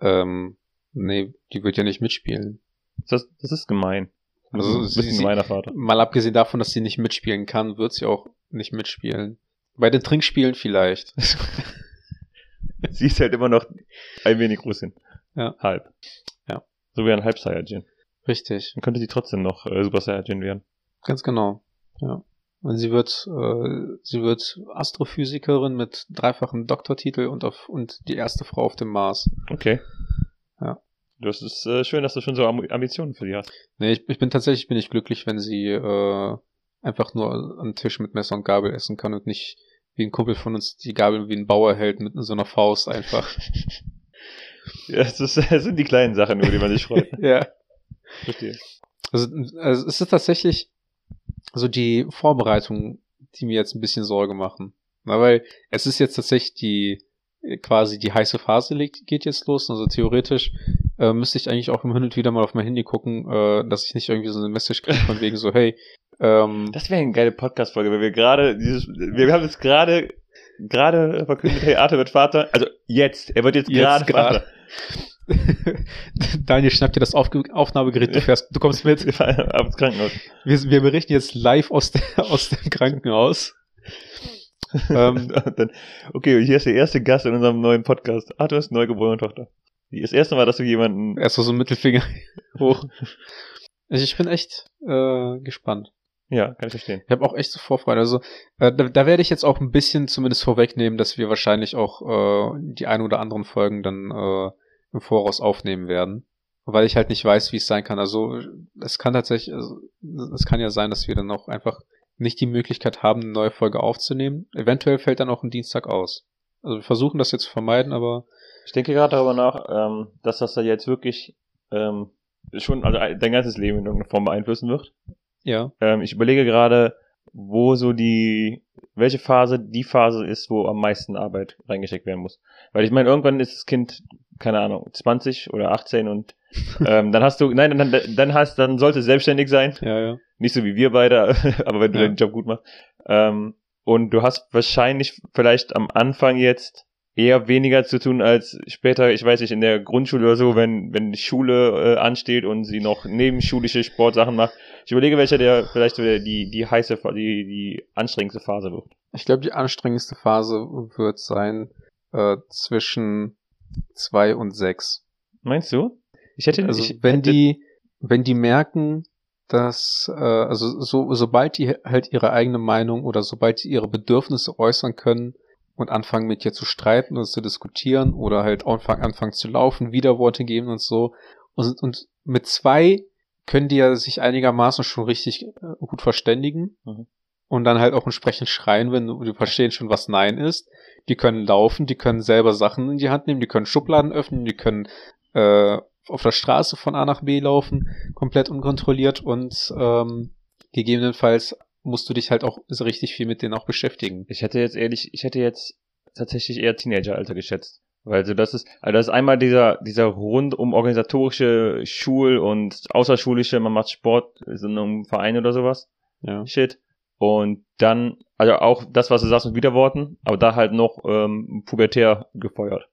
Ähm, nee, die wird ja nicht mitspielen. Das, das ist gemein. Das Also, ist ein bisschen sie- gemeiner Vater. Mal abgesehen davon, dass sie nicht mitspielen kann, wird sie auch nicht mitspielen. Bei den Trinkspielen vielleicht. Sie ist halt immer noch ein wenig Russin. Ja. Halb. Ja. So wie ein Halb Saiyajin. Richtig, Dann könnte sie trotzdem noch äh, Super Saiyajin werden. ganz genau. Ja. Und sie wird, äh, sie wird Astrophysikerin mit dreifachem Doktortitel und auf und die erste Frau auf dem Mars. Okay. Ja. Das ist äh, schön, dass du schon so Am Ambitionen für die hast. Nee, ich, ich bin tatsächlich bin ich glücklich, wenn sie äh, einfach nur am Tisch mit Messer und Gabel essen kann und nicht wie ein Kumpel von uns die Gabel wie ein Bauer hält mit so einer Faust einfach. Ja, das, ist, das sind die kleinen Sachen, über die man sich freut. ja. Verstehe. Also, also es ist tatsächlich so die Vorbereitung, die mir jetzt ein bisschen Sorge machen. Na, weil es ist jetzt tatsächlich die quasi die heiße Phase geht jetzt los. Also theoretisch äh, müsste ich eigentlich auch im Hin und wieder mal auf mein Handy gucken, äh, dass ich nicht irgendwie so eine Message kriege von wegen so, hey, ähm, Das wäre eine geile Podcast-Folge, weil wir gerade dieses, wir haben jetzt gerade, gerade verkündet, hey, Arthur wird Vater. Also jetzt, er wird jetzt, Jetzt gerade gerade. Vater. Daniel schnappt dir das Aufge Aufnahmegerät, du fährst, du kommst mit. Ab ins Krankenhaus. Wir, wir berichten jetzt live aus, der, aus dem Krankenhaus. ähm, dann, okay, hier ist der erste Gast in unserem neuen Podcast. Arthur ist neugeborene Tochter. Das erste Mal, dass du jemanden, erst so ein Mittelfinger hoch. Also ich bin echt äh, gespannt. ja, kann ich verstehen. Ich habe auch echt so Vorfreude. Also äh, da, da werde ich jetzt auch ein bisschen zumindest vorwegnehmen, dass wir wahrscheinlich auch äh, die ein oder anderen Folgen dann äh, im Voraus aufnehmen werden. Weil ich halt nicht weiß, wie es sein kann. Also es kann tatsächlich, also, es kann ja sein, dass wir dann auch einfach nicht die Möglichkeit haben, eine neue Folge aufzunehmen. Eventuell fällt dann auch ein Dienstag aus. Also wir versuchen das jetzt zu vermeiden, aber Ich denke gerade darüber nach, ähm, dass das da jetzt wirklich ähm, schon also dein ganzes Leben in irgendeiner Form beeinflussen wird. ja. Ähm, ich überlege gerade, wo so die, welche Phase die Phase ist, wo am meisten Arbeit reingesteckt werden muss. Weil ich meine, irgendwann ist das Kind, keine Ahnung, 20 oder 18 und ähm, dann hast du, nein, dann, dann hast, dann sollte selbstständig sein. Ja, ja. Nicht so wie wir beide, aber wenn du Ja. deinen Job gut machst. Ähm, und du hast wahrscheinlich vielleicht am Anfang jetzt eher weniger zu tun als später, ich weiß nicht, in der Grundschule oder so, wenn, wenn die Schule äh, ansteht und sie noch nebenschulische Sportsachen macht. Ich überlege, welcher der vielleicht die, die heiße, die, die anstrengendste Phase wird. Ich glaube, die anstrengendste Phase wird sein äh, zwischen zwei und sechs. Meinst du? Ich hätte, Also ich wenn hätte, die, wenn die merken, dass, äh, also so, sobald die halt ihre eigene Meinung oder sobald die ihre Bedürfnisse äußern können und anfangen mit dir zu streiten und zu diskutieren oder halt anfangen, anfangen zu laufen, Widerworte geben und so. Und, und mit zwei können die ja sich einigermaßen schon richtig äh, gut verständigen Mhm. und dann halt auch entsprechend schreien, wenn du, die verstehen schon, was Nein ist. Die können laufen, die können selber Sachen in die Hand nehmen, die können Schubladen öffnen, die können äh, auf der Straße von A nach B laufen, komplett unkontrolliert und ähm, gegebenenfalls musst du dich halt auch so richtig viel mit denen auch beschäftigen. Ich hätte jetzt ehrlich, ich hätte jetzt tatsächlich eher Teenageralter geschätzt. Weil so das ist, also das ist einmal dieser, dieser rundum organisatorische Schul- und außerschulische, man macht Sport, in einem Verein oder sowas, Ja. Shit. Und dann, also auch das, was du sagst mit Widerworten, aber da halt noch ähm, pubertär gefeuert.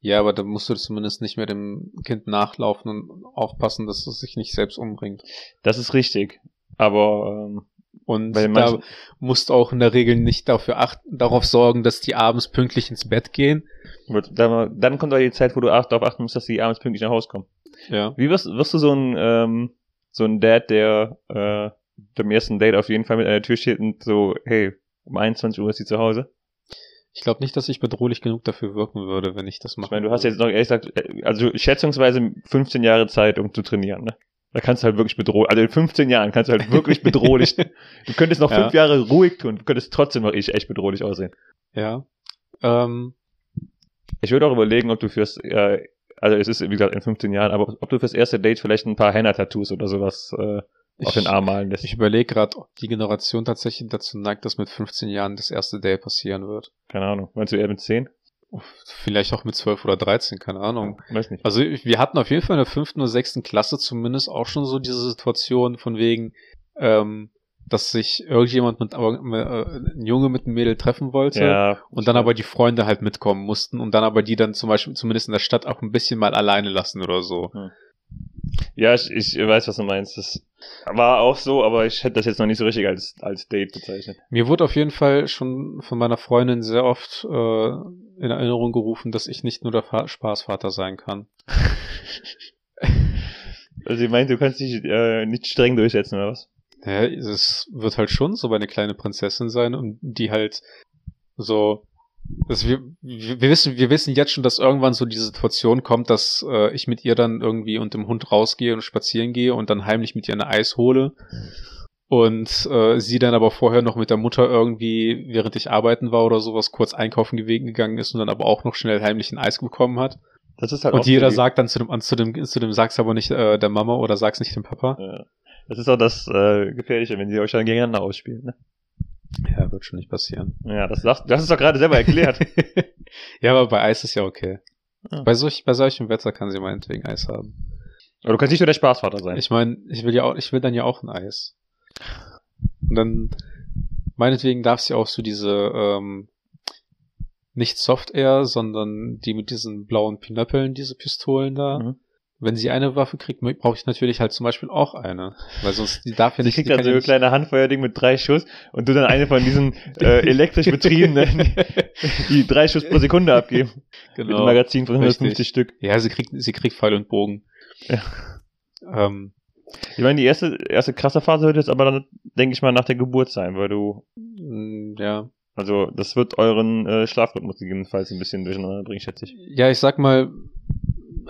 Ja, aber da musst du zumindest nicht mehr dem Kind nachlaufen und aufpassen, dass es sich nicht selbst umbringt. Das ist richtig. Aber ähm, Und da musst auch in der Regel nicht dafür achten, darauf sorgen, dass die abends pünktlich ins Bett gehen. wird, dann, dann kommt auch die Zeit, wo du acht, darauf achten musst, dass die abends pünktlich nach Hause kommen. Ja. Wie wirst, wirst du so ein, ähm, so ein Dad, der äh, beim ersten Date auf jeden Fall mit an der Tür steht und so, hey, um 21 Uhr ist sie zu Hause? Ich glaube nicht, dass ich bedrohlich genug dafür wirken würde, wenn ich das mache. Ich meine, du hast jetzt noch ehrlich gesagt, äh, also schätzungsweise 15 Jahre Zeit, um zu trainieren, ne? Da kannst du halt wirklich bedrohlich, also in 15 Jahren kannst du halt wirklich bedrohlich, du könntest noch Ja. fünf Jahre ruhig tun, du könntest trotzdem noch echt, echt bedrohlich aussehen. Ja. Ähm, Ich würde auch überlegen, ob du fürs, äh, also es ist wie gesagt in 15 Jahren, aber ob du fürs erste Date vielleicht ein paar Henna-Tattoos oder sowas äh, auf den Arm malen lässt. Ich überlege gerade, ob die Generation tatsächlich dazu neigt, dass mit 15 Jahren das erste Date passieren wird. Keine Ahnung. Meinst du eher mit 10? Vielleicht auch mit 12 oder 13, keine Ahnung. Weiß nicht. Also wir hatten auf jeden Fall in der fünften oder sechsten Klasse zumindest auch schon so diese Situation von wegen, ähm, dass sich irgendjemand mit, aber, äh, ein Junge mit einem Mädel treffen wollte Ja. und dann aber die Freunde halt mitkommen mussten und dann aber die dann zum Beispiel zumindest in der Stadt auch ein bisschen mal alleine lassen oder so. Ja, ich, ich weiß, was du meinst. Das war auch so, aber ich hätte das jetzt noch nicht so richtig als, als Date bezeichnet. Mir wurde auf jeden Fall schon von meiner Freundin sehr oft äh, in Erinnerung gerufen, dass ich nicht nur der Fa Spaßvater sein kann. Also, sie meint, du kannst dich äh, nicht streng durchsetzen, oder was? Ja, es wird halt schon so eine kleine Prinzessin sein und die halt so. Also wir, wir wissen, wir wissen jetzt schon, dass irgendwann so die Situation kommt, dass äh, ich mit ihr dann irgendwie und dem Hund rausgehe und spazieren gehe und dann heimlich mit ihr ein Eis hole. Und äh, sie dann aber vorher noch mit der Mutter irgendwie, während ich arbeiten war oder sowas, kurz einkaufen gegangen ist und dann aber auch noch schnell heimlich ein Eis bekommen hat. Das ist halt Und jeder sagt dann zu dem, an- zu dem, zu dem sag's aber nicht äh, der Mama oder sag's nicht dem Papa. Ja. Das ist auch das äh, Gefährliche, wenn sie euch dann gegeneinander ausspielen. Ne? Ja, wird schon nicht passieren. Ja, das sagst das ist doch gerade selber erklärt. ja, aber bei Eis ist ja okay. Ja. Bei, solch, bei solchem Wetter kann sie meinetwegen Eis haben. Aber du kannst nicht nur der Spaßvater sein. Ich meine, ich will ja auch, ich will dann ja auch ein Eis. Und dann, meinetwegen darf sie auch so diese, ähm, nicht Soft Air, sondern die mit diesen blauen Pinöppeln, diese Pistolen da. Mhm. Wenn sie eine Waffe kriegt, brauche ich natürlich halt zum Beispiel auch eine. Weil sonst, die darf ja Sie nicht, kriegt die dann kann so ein nicht- kleine Handfeuerding mit drei Schuss und du dann eine von diesen äh, elektrisch betriebenen, die drei Schuss pro Sekunde abgeben. Mit einem genau. Magazin von 150 Richtig. Stück. Ja, sie kriegt, sie kriegt Pfeil und Bogen. Ja. Ähm, Ich meine, die erste, erste krasse Phase wird jetzt aber dann, denke ich mal, nach der Geburt sein, weil du, mh, ja. also das wird euren äh, Schlafrhythmus gegebenenfalls ein bisschen durcheinander bringen, schätze ich. Ja, ich sag mal,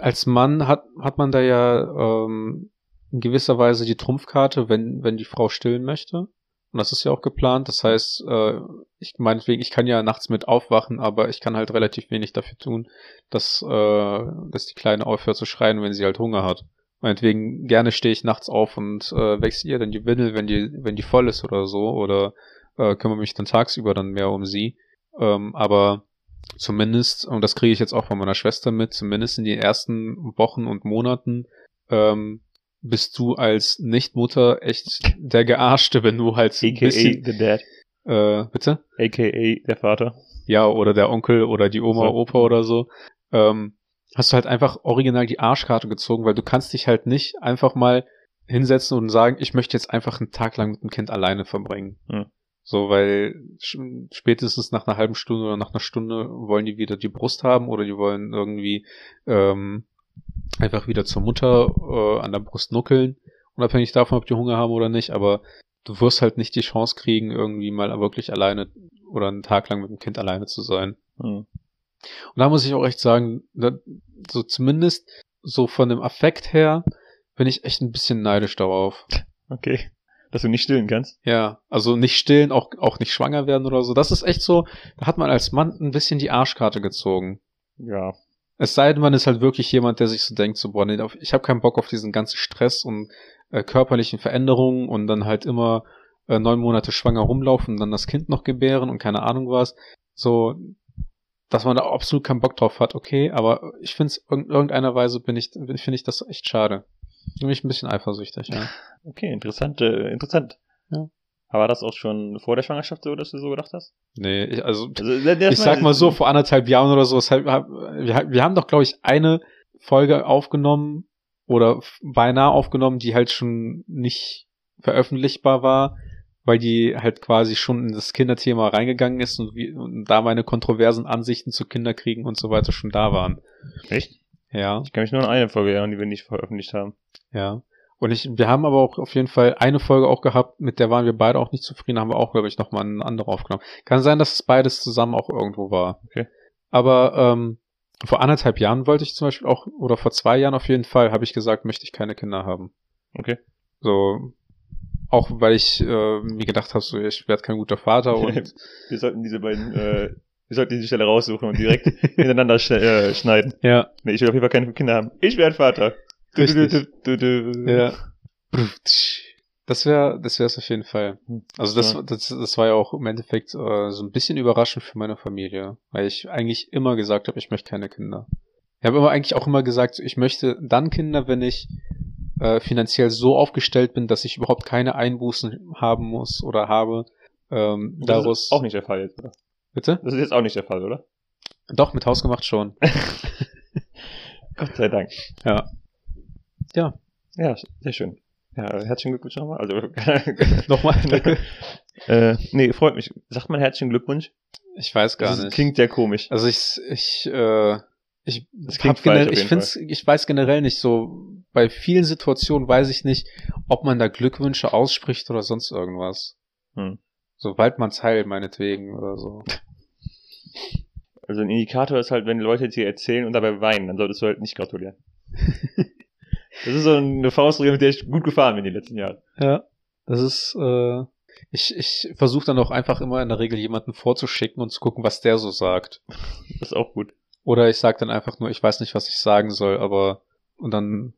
als Mann hat, hat man da ja ähm, in gewisser Weise die Trumpfkarte, wenn, wenn die Frau stillen möchte. Und das ist ja auch geplant. Das heißt, äh, ich meinetwegen, ich kann ja nachts mit aufwachen, aber ich kann halt relativ wenig dafür tun, dass, äh, dass die Kleine aufhört zu schreien, wenn sie halt Hunger hat. Meinetwegen gerne stehe ich nachts auf und äh, wechsle ihr dann die Windel, wenn die, wenn die voll ist oder so, oder äh, kümmere mich dann tagsüber dann mehr um sie. Ähm, aber zumindest, und das kriege ich jetzt auch von meiner Schwester mit, zumindest in den ersten Wochen und Monaten, ähm, bist du als Nichtmutter echt der Gearschte, wenn du halt so ein AKA bisschen, the Dad. äh, bitte? AKA der Vater. Ja, oder der Onkel oder die Oma, So. Opa oder so, ähm, hast du halt einfach original die Arschkarte gezogen, weil du kannst dich halt nicht einfach mal hinsetzen und sagen, ich möchte jetzt einfach einen Tag lang mit dem Kind alleine verbringen. Hm. So, weil spätestens nach einer halben Stunde oder nach einer Stunde wollen die wieder die Brust haben oder die wollen irgendwie ähm, einfach wieder zur Mutter äh, an der Brust nuckeln, unabhängig davon, ob die Hunger haben oder nicht, aber du wirst halt nicht die Chance kriegen, irgendwie mal wirklich alleine oder einen Tag lang mit dem Kind alleine zu sein. Hm. Und da muss ich auch echt sagen, da, so zumindest so von dem Affekt her bin ich echt ein bisschen neidisch darauf. Okay. Dass du nicht stillen kannst. Ja, also nicht stillen, auch, auch nicht schwanger werden oder so. Das ist echt so, da hat man als Mann ein bisschen die Arschkarte gezogen. Ja. Es sei denn, man ist halt wirklich jemand, der sich so denkt, so, boah, nee, ich habe keinen Bock auf diesen ganzen Stress und äh, körperlichen Veränderungen und dann halt immer äh, neun Monate schwanger rumlaufen und dann das Kind noch gebären und keine Ahnung was. So, dass man da absolut keinen Bock drauf hat, okay, aber ich finde es in irgendeiner Weise bin ich, finde ich das echt schade. Bin ich ein bisschen eifersüchtig, ja. Okay, interessant, äh, interessant. Ja. Aber war das auch schon vor der Schwangerschaft so, dass du so gedacht hast? Nee, ich, also Also, ich sag mal so, vor anderthalb Jahren oder so, hab, wir, wir haben doch, glaube ich, eine Folge aufgenommen oder beinahe aufgenommen, die halt schon nicht veröffentlichbar war, weil die halt quasi schon in das Kinderthema reingegangen ist und, wie, und da meine kontroversen Ansichten zu Kinderkriegen und so weiter schon da waren. Echt? Ja, Ich kann mich nur an eine Folge erinnern, die wir nicht veröffentlicht haben. ja. Und ich, wir haben aber auch auf jeden Fall eine Folge auch gehabt, mit der waren wir beide auch nicht zufrieden, haben wir auch, glaube ich, nochmal eine andere aufgenommen. Kann sein, dass es beides zusammen auch irgendwo war. Okay. Aber ähm, vor anderthalb Jahren wollte ich zum Beispiel auch, oder vor zwei Jahren auf jeden Fall, habe ich gesagt, möchte ich keine Kinder haben. Okay. So, auch weil ich äh, mir gedacht habe, so, ich werde kein guter Vater und Wir sollten diese beiden, äh, wir sollten diese Stelle raussuchen und direkt hintereinander sch äh, schneiden. ja, Nee, ich will auf jeden Fall keine Kinder haben. Ich werde Vater. Du, du, du, du, du. ja. Das wäre, das wäre es auf jeden Fall. Also das, Ja. das, das war ja auch im Endeffekt äh, so ein bisschen überraschend für meine Familie, weil ich eigentlich immer gesagt habe, ich möchte keine Kinder. Ich habe immer eigentlich auch immer gesagt, ich möchte dann Kinder, wenn ich äh, finanziell so aufgestellt bin, dass ich überhaupt keine Einbußen haben muss oder habe. Ähm, Das daraus. ist auch nicht der Fall jetzt, oder? Bitte? Das ist jetzt auch nicht der Fall, oder? Doch, mit Hausgemacht schon. Gott sei Dank. Ja. Ja. Ja, sehr schön. Ja, herzlichen Glückwunsch nochmal. Also, Nochmal, danke. äh, nee, freut mich. Sagt man herzlichen Glückwunsch? Ich weiß gar das nicht. klingt sehr komisch. Also ich, ich, äh, ich, hab generell, ich find's, ich weiß generell nicht so, bei vielen Situationen weiß ich nicht, ob man da Glückwünsche ausspricht oder sonst irgendwas. Hm. So Waldmannsheil meinetwegen oder so. Also ein Indikator ist halt, wenn Leute dir erzählen und dabei weinen, dann solltest du halt nicht gratulieren. das ist so eine Faustregel, mit der ich gut gefahren bin die letzten Jahre. Ja. Das ist, äh, ich, ich versuche dann auch einfach immer in der Regel jemanden vorzuschicken und zu gucken, was der so sagt. Das ist auch gut. Oder ich sage dann einfach nur, ich weiß nicht, was ich sagen soll, aber und dann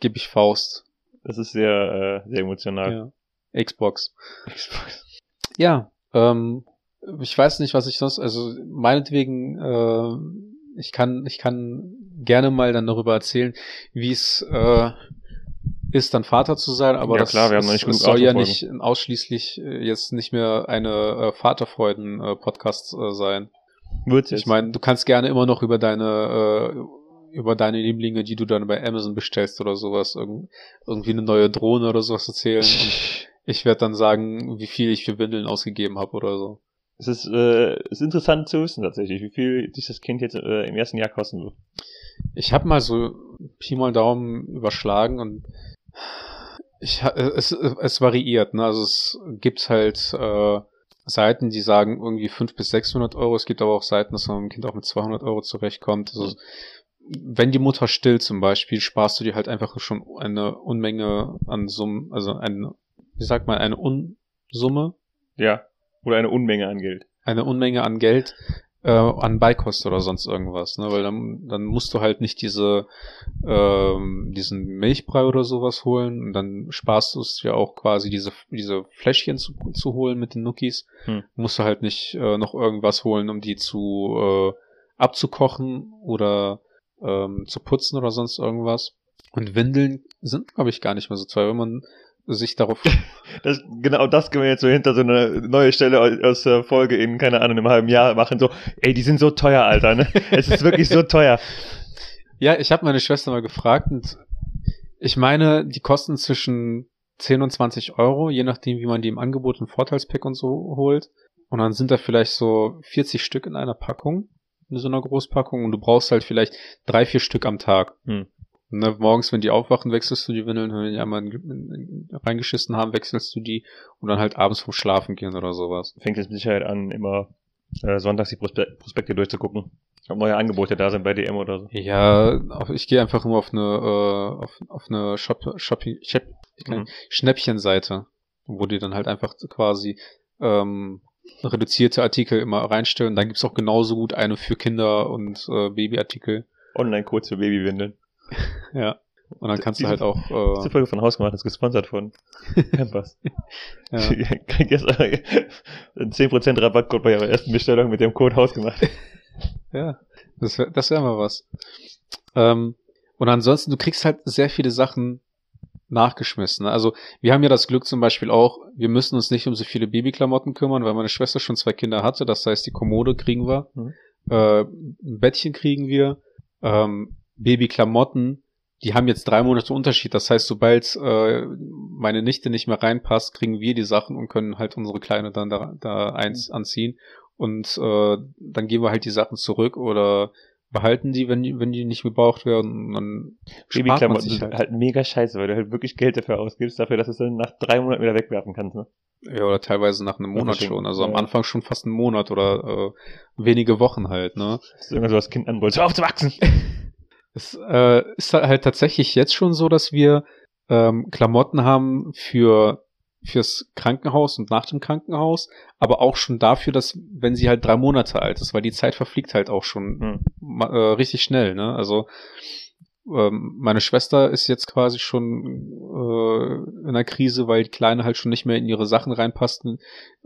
gebe ich Faust. Das ist sehr, äh, sehr emotional. Ja. Xbox. Ja, ähm, ich weiß nicht, was ich sonst, also meinetwegen, äh, ich kann, ich kann gerne mal dann darüber erzählen, wie es äh, ist, dann Vater zu sein, aber Ja, das, klar, wir haben noch nicht das soll ja nicht ausschließlich äh, jetzt nicht mehr eine äh, Vaterfreuden-Podcast äh, sein. Wird's jetzt. Ich meine, du kannst gerne immer noch über deine äh, über deine Lieblinge, die du dann bei Amazon bestellst oder sowas, irg irgendwie eine neue Drohne oder sowas erzählen. Ich werde dann sagen, wie viel ich für Windeln ausgegeben habe oder so. es ist, äh, ist interessant zu wissen tatsächlich, wie viel dich das Kind jetzt äh, im ersten Jahr kosten wird. Ich habe mal so Pi mal Daumen überschlagen und ich äh, es, es variiert, ne? Also es gibt halt äh, Seiten, die sagen irgendwie 500 bis 600 Euro. Es gibt aber auch Seiten, dass man mit dem Kind auch mit 200 Euro zurechtkommt. Also, wenn die Mutter stillt zum Beispiel, sparst du dir halt einfach schon eine Unmenge an Summen, also eine, wie sagt man, eine Unsumme, Ja. Oder eine Unmenge an Geld. eine Unmenge an Geld äh, an Beikost oder sonst irgendwas, ne? Weil dann, dann musst du halt nicht diese ähm, diesen Milchbrei oder sowas holen und dann sparst du es ja auch quasi diese diese Fläschchen zu, zu holen mit den Nuckis. Hm. Musst du halt nicht äh, noch irgendwas holen, um die zu äh, abzukochen oder ähm, zu putzen oder sonst irgendwas. Und Windeln sind, glaube ich, gar nicht mehr so teuer, wenn man sich darauf Das, genau das können wir jetzt so hinter so eine neue Stelle aus, der Folge in, keine Ahnung, einem halben Jahr machen. So, ey, die sind so teuer, Alter, ne? Es ist wirklich so teuer. Ja, ich habe meine Schwester mal gefragt und ich meine, die kosten zwischen 10 und 20 Euro, je nachdem, wie man die im Angebot und Vorteilspack und so holt. Und dann sind da vielleicht so 40 Stück in einer Packung, in so einer Großpackung. Und du brauchst halt vielleicht drei, vier Stück am Tag. Hm. Ne, morgens, wenn die aufwachen, wechselst du die Windeln. Wenn die einmal in- in- reingeschissen haben, wechselst du die. Und dann halt abends vom Schlafen gehen oder sowas. Fängt jetzt mit Sicherheit an, immer äh, sonntags die Prospe Prospekte durchzugucken. Ob neue Angebote da sind bei DM oder so. Ja, ich gehe einfach immer auf eine, äh, auf, auf eine Shop, Shopping, Shop, Mhm. Schnäppchenseite, wo die dann halt einfach quasi ähm, reduzierte Artikel immer reinstellen. Dann gibt's auch genauso gut eine für Kinder und äh, Babyartikel. Online-Code für Babywindeln. Ja. Und dann kannst du Diese- halt auch Diese äh, Folge von Hausgemacht ist gesponsert von Pampers. ja. Gestern einen 10% Rabattcode bei ihrer ersten Bestellung mit dem Code Hausgemacht. Ja, das wäre das wär mal was. Ähm, und ansonsten, du kriegst halt sehr viele Sachen nachgeschmissen. Also wir haben ja das Glück zum Beispiel auch, wir müssen uns nicht um so viele Babyklamotten kümmern, weil meine Schwester schon zwei Kinder hatte. Das heißt, die Kommode kriegen wir, Mhm. äh, ein Bettchen kriegen wir, ähm, Babyklamotten. Die haben jetzt drei Monate Unterschied. Das heißt, sobald äh, meine Nichte nicht mehr reinpasst, kriegen wir die Sachen und können halt unsere Kleine dann da, da eins anziehen. Und äh, dann geben wir halt die Sachen zurück oder behalten die, wenn die, wenn die nicht gebraucht werden. Dann Babyklamotten sind halt. halt mega scheiße, weil du halt wirklich Geld dafür ausgibst, dafür, dass du es dann nach drei Monaten wieder wegwerfen kannst, ne? Ja, oder teilweise nach einem Monat schon. Also am ja. Anfang schon fast einen Monat oder äh, wenige Wochen halt, ne? Dass du irgendwann so das Kind anwollst, hör auf zu wachsen! Es äh, ist halt tatsächlich jetzt schon so, dass wir ähm, Klamotten haben für fürs Krankenhaus und nach dem Krankenhaus, aber auch schon dafür, dass wenn sie halt drei Monate alt ist, weil die Zeit verfliegt halt auch schon Hm. ma- äh, richtig schnell, ne? Also ähm, meine Schwester ist jetzt quasi schon äh, in einer Krise, weil die Kleine halt schon nicht mehr in ihre Sachen reinpasst,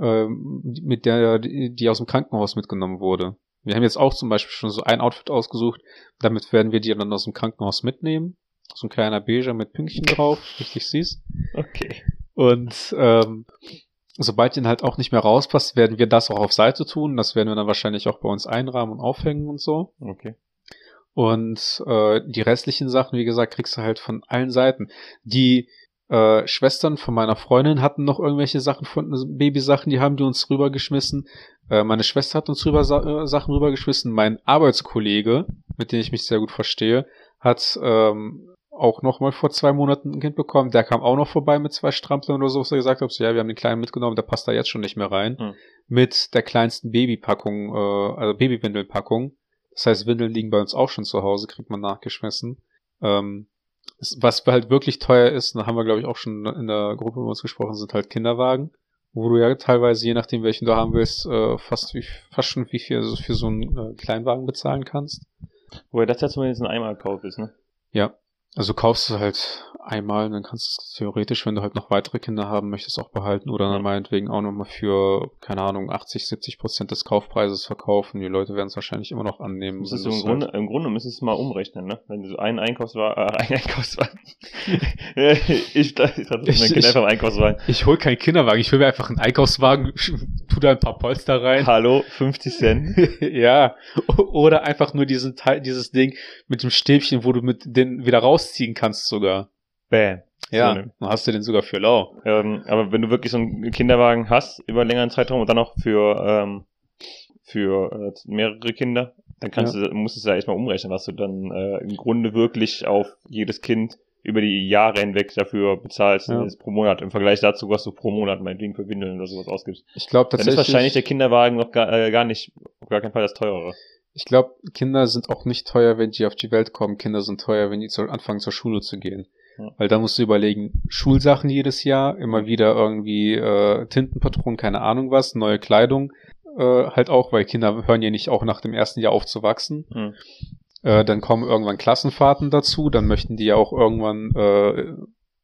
ähm, mit der die aus dem Krankenhaus mitgenommen wurde. Wir haben jetzt auch zum Beispiel schon so ein Outfit ausgesucht, damit werden wir die dann aus dem Krankenhaus mitnehmen. So ein kleiner Beiger mit Pünktchen drauf, richtig süß. Okay. Und ähm, sobald den halt auch nicht mehr rauspasst, werden wir das auch auf Seite tun. Das werden wir dann wahrscheinlich auch bei uns einrahmen und aufhängen und so. Okay. Und äh, die restlichen Sachen, wie gesagt, kriegst du halt von allen Seiten. Die äh, Schwestern von meiner Freundin hatten noch irgendwelche Sachen von Babysachen, die haben die uns rübergeschmissen. Äh, meine Schwester hat uns rüber Sa äh, Sachen rübergeschmissen. Mein Arbeitskollege, mit dem ich mich sehr gut verstehe, hat ähm, auch noch mal vor zwei Monaten ein Kind bekommen. Der kam auch noch vorbei mit zwei Stramplern oder so, was er gesagt hat, so, ja, wir haben den Kleinen mitgenommen, der passt da jetzt schon nicht mehr rein. Hm. Mit der kleinsten Babypackung, äh, also Babywindelpackung. Das heißt, Windeln liegen bei uns auch schon zu Hause, kriegt man nachgeschmissen. Ähm, was halt wirklich teuer ist, da haben wir, glaube ich, auch schon in der Gruppe mit uns gesprochen, sind halt Kinderwagen. Wo du ja teilweise, je nachdem welchen du haben willst, äh, fast, wie, fast schon wie viel für so einen äh, Kleinwagen bezahlen kannst. Wobei das ja zumindest ein Einmalkauf ist, ne? Ja. Also kaufst du halt einmal und dann kannst du es theoretisch, wenn du halt noch weitere Kinder haben möchtest, auch behalten oder dann meinetwegen auch nochmal für, keine Ahnung, 80, 70 Prozent des Kaufpreises verkaufen. Die Leute werden es wahrscheinlich immer noch annehmen. Müsstest wenn du im halt- Grunde, im Grunde müsstest du mal umrechnen, ne? Wenn du so einen Einkaufswagen, äh, einen Einkaufswagen. Ich, ich dachte, ich, mein Ich- Kind ich- einfach einen Einkaufswagen. Ich hol keinen Kinderwagen, ich will mir einfach einen Einkaufswagen, tu da ein paar Polster rein. Hallo, 50 Cent. ja. Oder einfach nur diesen Teil, dieses Ding mit dem Stäbchen, wo du mit den wieder rausziehen kannst sogar. Bam. Ja. So, ne? Dann hast du den sogar für lau. Ähm, aber wenn du wirklich so einen Kinderwagen hast über einen längeren Zeitraum und dann noch für, ähm, für äh, mehrere Kinder, dann kannst du, musst du es ja echt mal umrechnen, was du dann äh, im Grunde wirklich auf jedes Kind über die Jahre hinweg dafür bezahlst Ja. pro Monat im Vergleich dazu, was du pro Monat meinetwegen für Windeln oder sowas ausgibst. Ich glaube Dann ist tatsächlich. wahrscheinlich der Kinderwagen noch gar, äh, gar nicht, auf gar keinen Fall das teurere. Ich glaube, Kinder sind auch nicht teuer, wenn die auf die Welt kommen. Kinder sind teuer, wenn die zu, anfangen zur Schule zu gehen. Ja. Weil da musst du überlegen, Schulsachen jedes Jahr, immer wieder irgendwie äh, Tintenpatronen, keine Ahnung was, neue Kleidung. Äh, halt auch, weil Kinder hören ja nicht auch nach dem ersten Jahr auf zu wachsen. Hm. Äh, dann kommen irgendwann Klassenfahrten dazu, dann möchten die ja auch irgendwann äh,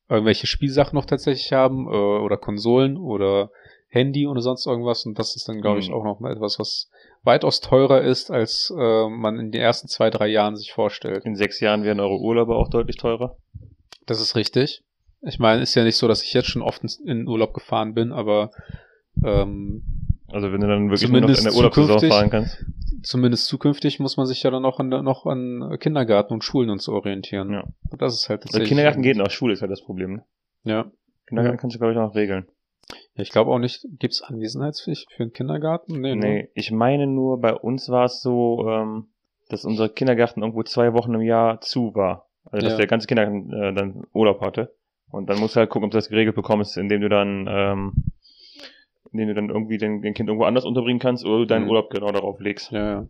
irgendwelche Spielsachen noch tatsächlich haben äh, oder Konsolen oder Handy oder sonst irgendwas und das ist dann, glaube ich, Mhm. auch noch mal etwas, was weitaus teurer ist, als äh, man in den ersten zwei, drei Jahren sich vorstellt. In sechs Jahren werden eure Urlaube auch deutlich teurer. Das ist richtig. Ich meine, ist ja nicht so, dass ich jetzt schon oft in Urlaub gefahren bin, aber ähm, Also wenn du dann wirklich nur noch in der Urlaubssaison fahren kannst. zumindest zukünftig muss man sich ja dann noch an, noch an Kindergarten und Schulen und so orientieren. Ja. Und das ist halt Also tatsächlich. Kindergarten geht noch, Schule ist halt das Problem. Ne? Ja. Kindergarten Ja. kannst du, glaube ich, noch regeln. Ich glaube auch nicht, gibt's Anwesenheitspflicht für einen Kindergarten? Nee, Nee, Ne? ich meine nur, bei uns war es so, ähm, dass unser Kindergarten irgendwo zwei Wochen im Jahr zu war. Also dass Ja. der ganze Kindergarten äh, dann Urlaub hatte. Und dann musst du halt gucken, ob du das geregelt bekommst, indem du dann, ähm, indem du dann irgendwie den, den Kind irgendwo anders unterbringen kannst oder du deinen Mhm. Urlaub genau darauf legst. Ja, ja.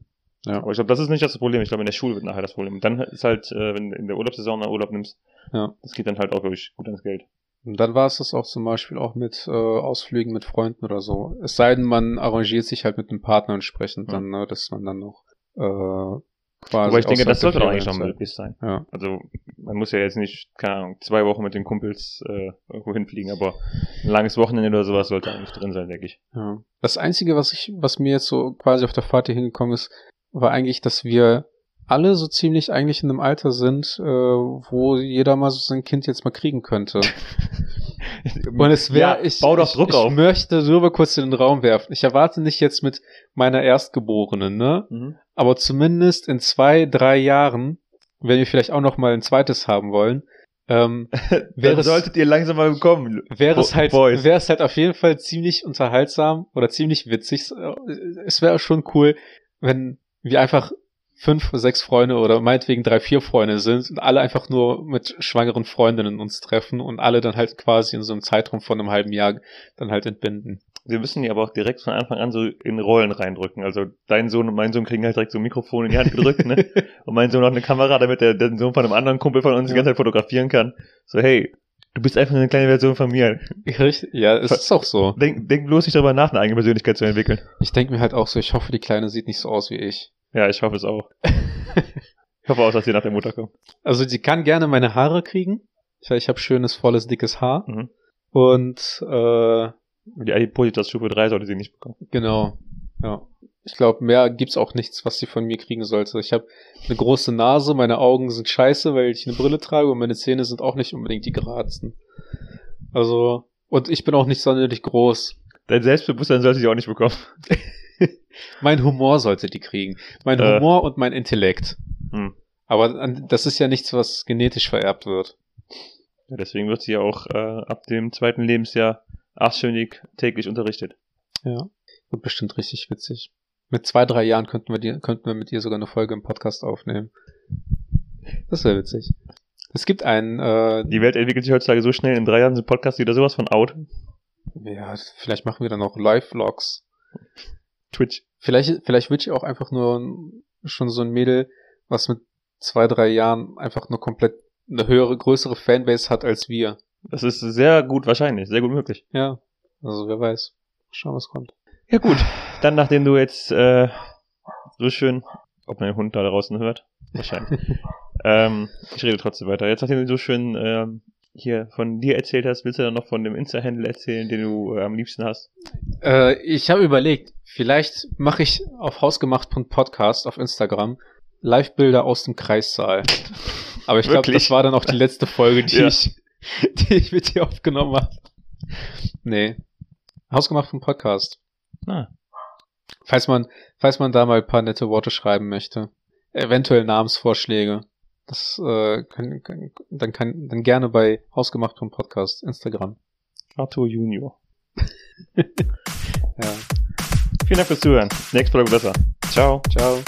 Ja. Aber ich glaube, das ist nicht das Problem. Ich glaube, in der Schule wird nachher das Problem. Dann ist halt, äh, wenn du in der Urlaubssaison einen Urlaub nimmst, Ja. das geht dann halt auch wirklich gut ans Geld. Und dann war es das auch zum Beispiel auch mit äh, Ausflügen mit Freunden oder so. Es sei denn, man arrangiert sich halt mit einem Partner entsprechend Ja. dann, ne, dass man dann noch äh, quasi. Aber ich denke, das sollte doch eigentlich noch Ferienzeit- möglich sein. Ja. Also man muss ja jetzt nicht, keine Ahnung, zwei Wochen mit den Kumpels äh, irgendwo hinfliegen, aber ein langes Wochenende oder sowas sollte eigentlich drin sein, denke ich. Ja. Das Einzige, was ich, was mir jetzt so quasi auf der Fahrt hier hingekommen ist, war eigentlich, dass wir alle so ziemlich eigentlich in einem Alter sind, äh, wo jeder mal so sein Kind jetzt mal kriegen könnte. Und es wäre, ja, ich, bau doch Druck ich auf. möchte nur mal kurz in den Raum werfen. Ich erwarte nicht jetzt mit meiner Erstgeborenen, ne? Mhm. Aber zumindest in zwei, drei Jahren, wenn wir vielleicht auch noch mal ein zweites haben wollen, ähm, wäre es, solltet ihr langsam mal bekommen. wäre es halt, wäre es halt auf jeden Fall ziemlich unterhaltsam oder ziemlich witzig. Es wäre schon cool, wenn wir einfach fünf, sechs Freunde oder meinetwegen drei, vier Freunde sind und alle einfach nur mit schwangeren Freundinnen uns treffen und alle dann halt quasi in so einem Zeitraum von einem halben Jahr dann halt entbinden. Wir müssen die aber auch direkt von Anfang an so in Rollen reindrücken. Also dein Sohn und mein Sohn kriegen halt direkt so ein Mikrofon in die Hand gedrückt, ne? Und mein Sohn auch eine Kamera, damit der, der Sohn von einem anderen Kumpel von uns die Ja. ganze Zeit fotografieren kann. So, hey, du bist einfach eine kleine Version von mir. Richtig? Ja, es ist auch so. Denk, denk bloß nicht darüber nach, eine eigene Persönlichkeit zu entwickeln. Ich denke mir halt auch so, ich hoffe, die Kleine sieht nicht so aus wie ich. Ja, ich hoffe es auch. Ich hoffe auch, dass sie nach der Mutter kommt. Also sie kann gerne meine Haare kriegen. Ich, ich habe schönes, volles, dickes Haar. Mhm. Und äh, Die Adipositas Stufe 3 sollte sie nicht bekommen. genau, ja. Ich glaube, mehr gibt's auch nichts, was sie von mir kriegen sollte. Ich habe eine große Nase, meine Augen sind scheiße, weil ich eine Brille trage und meine Zähne sind auch nicht unbedingt die geradsten. Also, und ich bin auch nicht sonderlich groß. Dein Selbstbewusstsein sollte sie auch nicht bekommen. Mein Humor sollte die kriegen. Mein Äh. Humor und mein Intellekt. Hm. Aber das ist ja nichts, was genetisch vererbt wird. Ja, deswegen wird sie ja auch äh, ab dem zweiten Lebensjahr achtstündig täglich unterrichtet. Ja. Wird bestimmt richtig witzig. Mit zwei, drei Jahren könnten wir, die, könnten wir mit ihr sogar eine Folge im Podcast aufnehmen. Das wäre witzig. Es gibt einen, äh, Die Welt entwickelt sich heutzutage so schnell, in drei Jahren sind Podcasts wieder sowas von out. ja, vielleicht machen wir dann auch Live-Vlogs. Twitch. Vielleicht, vielleicht wird ich auch einfach nur schon so ein Mädel, was mit zwei, drei Jahren einfach nur komplett eine höhere, größere Fanbase hat als wir. Das ist sehr gut wahrscheinlich, sehr gut möglich. Ja, also wer weiß. Schauen, was kommt. Ja gut, dann nachdem du jetzt äh, so schön, ob mein Hund da draußen hört, wahrscheinlich. ähm, ich rede trotzdem weiter. Jetzt nachdem du so schön ähm, hier von dir erzählt hast, willst du dann noch von dem Insta-Handle erzählen, den du äh, am liebsten hast? Äh, ich habe überlegt, vielleicht mache ich auf hausgemacht.podcast auf Instagram Live-Bilder aus dem Kreissaal. Aber ich glaube, das war dann auch die letzte Folge, die, Ja. ich, die ich mit dir aufgenommen habe. Nee. Hausgemacht.podcast. Ah, Falls man, falls man da mal ein paar nette Worte schreiben möchte. Eventuell Namensvorschläge. Das äh, kann, kann, dann kann dann gerne bei hausgemacht.podcast Instagram. Arthur Junior. Ja. Vielen Dank fürs Zuhören. Nächste Folge besser. Ciao. Ciao.